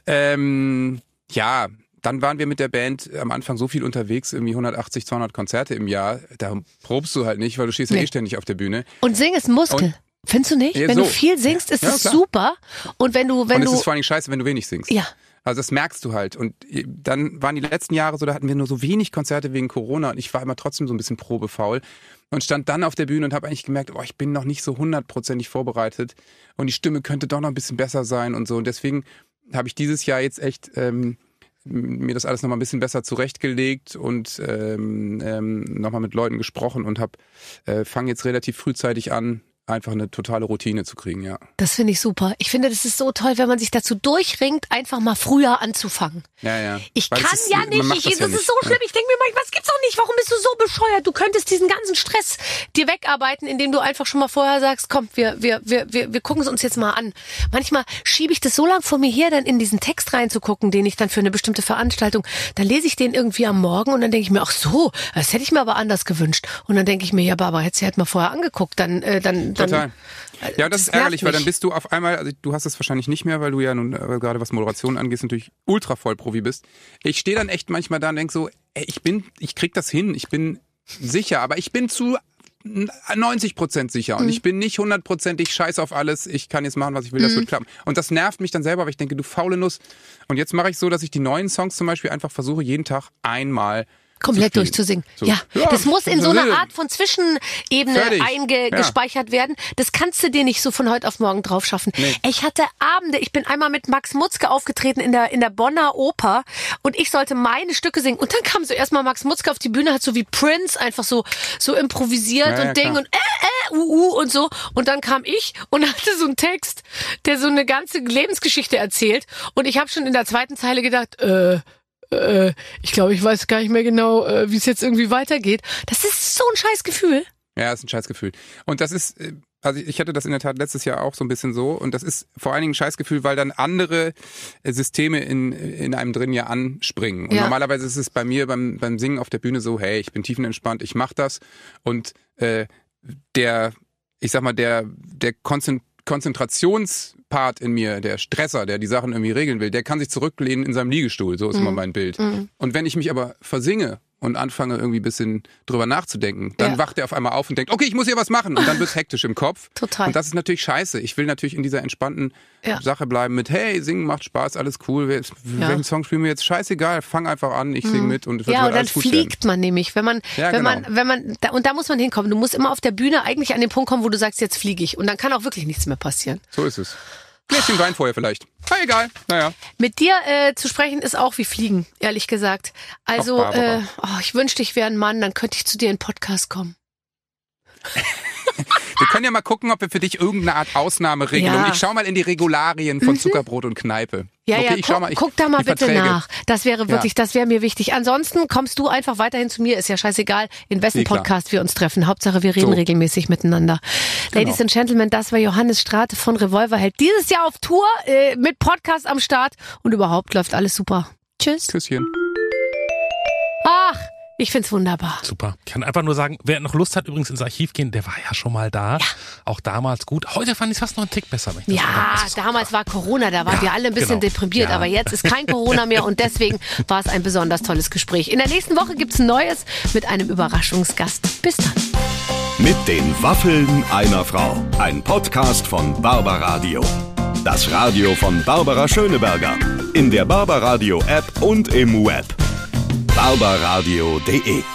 D: Ähm, ja, dann waren wir mit der Band am Anfang so viel unterwegs, irgendwie 180, 200 Konzerte im Jahr. Da probst du halt nicht, weil du stehst nee. ja eh ständig auf der Bühne.
B: Und sing ist Muskel. Und Findest du nicht? Ja, wenn so. du viel singst, ist es ja, super. Und wenn du, wenn
D: und
B: du.
D: es ist vor allem scheiße, wenn du wenig singst.
B: Ja.
D: Also das merkst du halt. Und dann waren die letzten Jahre so, da hatten wir nur so wenig Konzerte wegen Corona und ich war immer trotzdem so ein bisschen probefaul und stand dann auf der Bühne und habe eigentlich gemerkt, oh, ich bin noch nicht so hundertprozentig vorbereitet und die Stimme könnte doch noch ein bisschen besser sein und so. Und deswegen habe ich dieses Jahr jetzt echt ähm, mir das alles nochmal ein bisschen besser zurechtgelegt und ähm, ähm, nochmal mit Leuten gesprochen und habe äh, fange jetzt relativ frühzeitig an, einfach eine totale Routine zu kriegen, ja.
B: Das finde ich super. Ich finde, das ist so toll, wenn man sich dazu durchringt, einfach mal früher anzufangen.
D: Ja, ja.
B: Ich Weil kann ist, ja nicht, ich, das, das ja ist so schlimm. Ich denke mir manchmal, was gibt's doch nicht? Warum bist du so bescheuert? Du könntest diesen ganzen Stress dir wegarbeiten, indem du einfach schon mal vorher sagst, komm, wir, wir, wir, wir, wir gucken es uns jetzt mal an. Manchmal schiebe ich das so lang vor mir her, dann in diesen Text reinzugucken, den ich dann für eine bestimmte Veranstaltung, dann lese ich den irgendwie am Morgen und dann denke ich mir, ach so, das hätte ich mir aber anders gewünscht. Und dann denke ich mir, ja, Barbara, hättest du halt mal vorher angeguckt, dann, äh, dann dann,
D: Total. Ja, und das, das ist ärgerlich, weil dann bist du auf einmal, also du hast es wahrscheinlich nicht mehr, weil du ja nun äh, gerade was Moderation angeht, natürlich ultra voll Profi bist. Ich stehe dann echt manchmal da und denk so, ey, ich bin, ich krieg das hin, ich bin sicher, aber ich bin zu 90 Prozent sicher und mhm. ich bin nicht hundertprozentig scheiß auf alles. Ich kann jetzt machen, was ich will, das mhm. wird klappen. Und das nervt mich dann selber, aber ich denke, du faule Nuss. Und jetzt mache ich so, dass ich die neuen Songs zum Beispiel einfach versuche, jeden Tag einmal
B: komplett durchzusingen. So. Ja. ja, das muss in so einer Art von Zwischenebene eingespeichert ja. werden. Das kannst du dir nicht so von heute auf morgen drauf schaffen. Nee. Ich hatte Abende, ich bin einmal mit Max Mutzke aufgetreten in der in der Bonner Oper und ich sollte meine Stücke singen und dann kam so erstmal Max Mutzke auf die Bühne, hat so wie Prince einfach so so improvisiert ja, und Ding und äh äh uh, uh und so und dann kam ich und hatte so einen Text, der so eine ganze Lebensgeschichte erzählt und ich habe schon in der zweiten Zeile gedacht, äh äh, ich glaube, ich weiß gar nicht mehr genau, äh, wie es jetzt irgendwie weitergeht. Das ist so ein scheiß Gefühl.
D: Ja, ist ein scheiß Gefühl. Und das ist, äh, also ich hatte das in der Tat letztes Jahr auch so ein bisschen so. Und das ist vor allen Dingen ein Scheißgefühl, weil dann andere äh, Systeme in, in einem drin ja anspringen. Und ja. normalerweise ist es bei mir beim, beim Singen auf der Bühne so, hey, ich bin tiefenentspannt, ich mach das. Und äh, der, ich sag mal, der, der Konzentrations Part in mir, der Stresser, der die Sachen irgendwie regeln will, der kann sich zurücklehnen in seinem Liegestuhl. So ist mhm. immer mein Bild. Mhm. Und wenn ich mich aber versinge und anfange irgendwie ein bisschen drüber nachzudenken, dann ja. wacht er auf einmal auf und denkt, okay, ich muss hier was machen. Und dann wird hektisch im Kopf.
B: Total.
D: Und das ist natürlich scheiße. Ich will natürlich in dieser entspannten ja. Sache bleiben mit, hey, singen macht Spaß, alles cool. Ja. Welchen Song spielen wir jetzt? Scheißegal, fang einfach an, ich mhm. singe mit und es
B: wird Ja, und dann fliegt werden. man nämlich, wenn man, wenn genau. man, wenn man, da, und da muss man hinkommen. Du musst immer auf der Bühne eigentlich an den Punkt kommen, wo du sagst, jetzt fliege ich. Und dann kann auch wirklich nichts mehr passieren.
D: So ist es. Gläschen Wein vorher vielleicht. Na, egal. Naja.
B: Mit dir äh, zu sprechen ist auch wie Fliegen, ehrlich gesagt. Also, Ach, äh, oh, ich wünschte, ich wäre ein Mann, dann könnte ich zu dir in den Podcast kommen.
D: Wir können ja mal gucken, ob wir für dich irgendeine Art Ausnahmeregelung.
B: Ja.
D: Ich schau mal in die Regularien von Zuckerbrot und Kneipe.
B: Ja,
D: okay,
B: ja,
D: ich
B: guck,
D: schau mal, ich,
B: guck da mal bitte
D: Verträge.
B: nach. Das wäre wirklich, das wäre mir wichtig. Ansonsten kommst du einfach weiterhin zu mir, ist ja scheißegal, in wessen
D: klar.
B: Podcast wir uns treffen. Hauptsache, wir reden
D: So.
B: regelmäßig miteinander. Ladies and Gentlemen, das war Johannes Strate von Revolverheld. Dieses Jahr auf Tour äh, mit Podcast am Start und überhaupt läuft alles super. Tschüss.
D: Küsschen.
B: Ich find's wunderbar.
C: Super. Ich kann einfach nur sagen, wer noch Lust hat, übrigens ins Archiv gehen, der war ja schon mal da. Auch damals gut. Heute fand ich es fast noch einen Tick besser.
B: Ja, damals war Corona, da waren
C: Ja,
B: wir alle ein bisschen
C: genau.
B: deprimiert,
C: Ja.
B: aber jetzt ist kein Corona mehr und deswegen war es ein besonders tolles Gespräch. In der nächsten Woche gibt's ein neues mit einem Überraschungsgast. Bis dann.
A: Mit den Waffeln einer Frau. Ein Podcast von Barbaradio. Das Radio von Barbara Schöneberger. In der Barbaradio App und im Web. barbaradio.de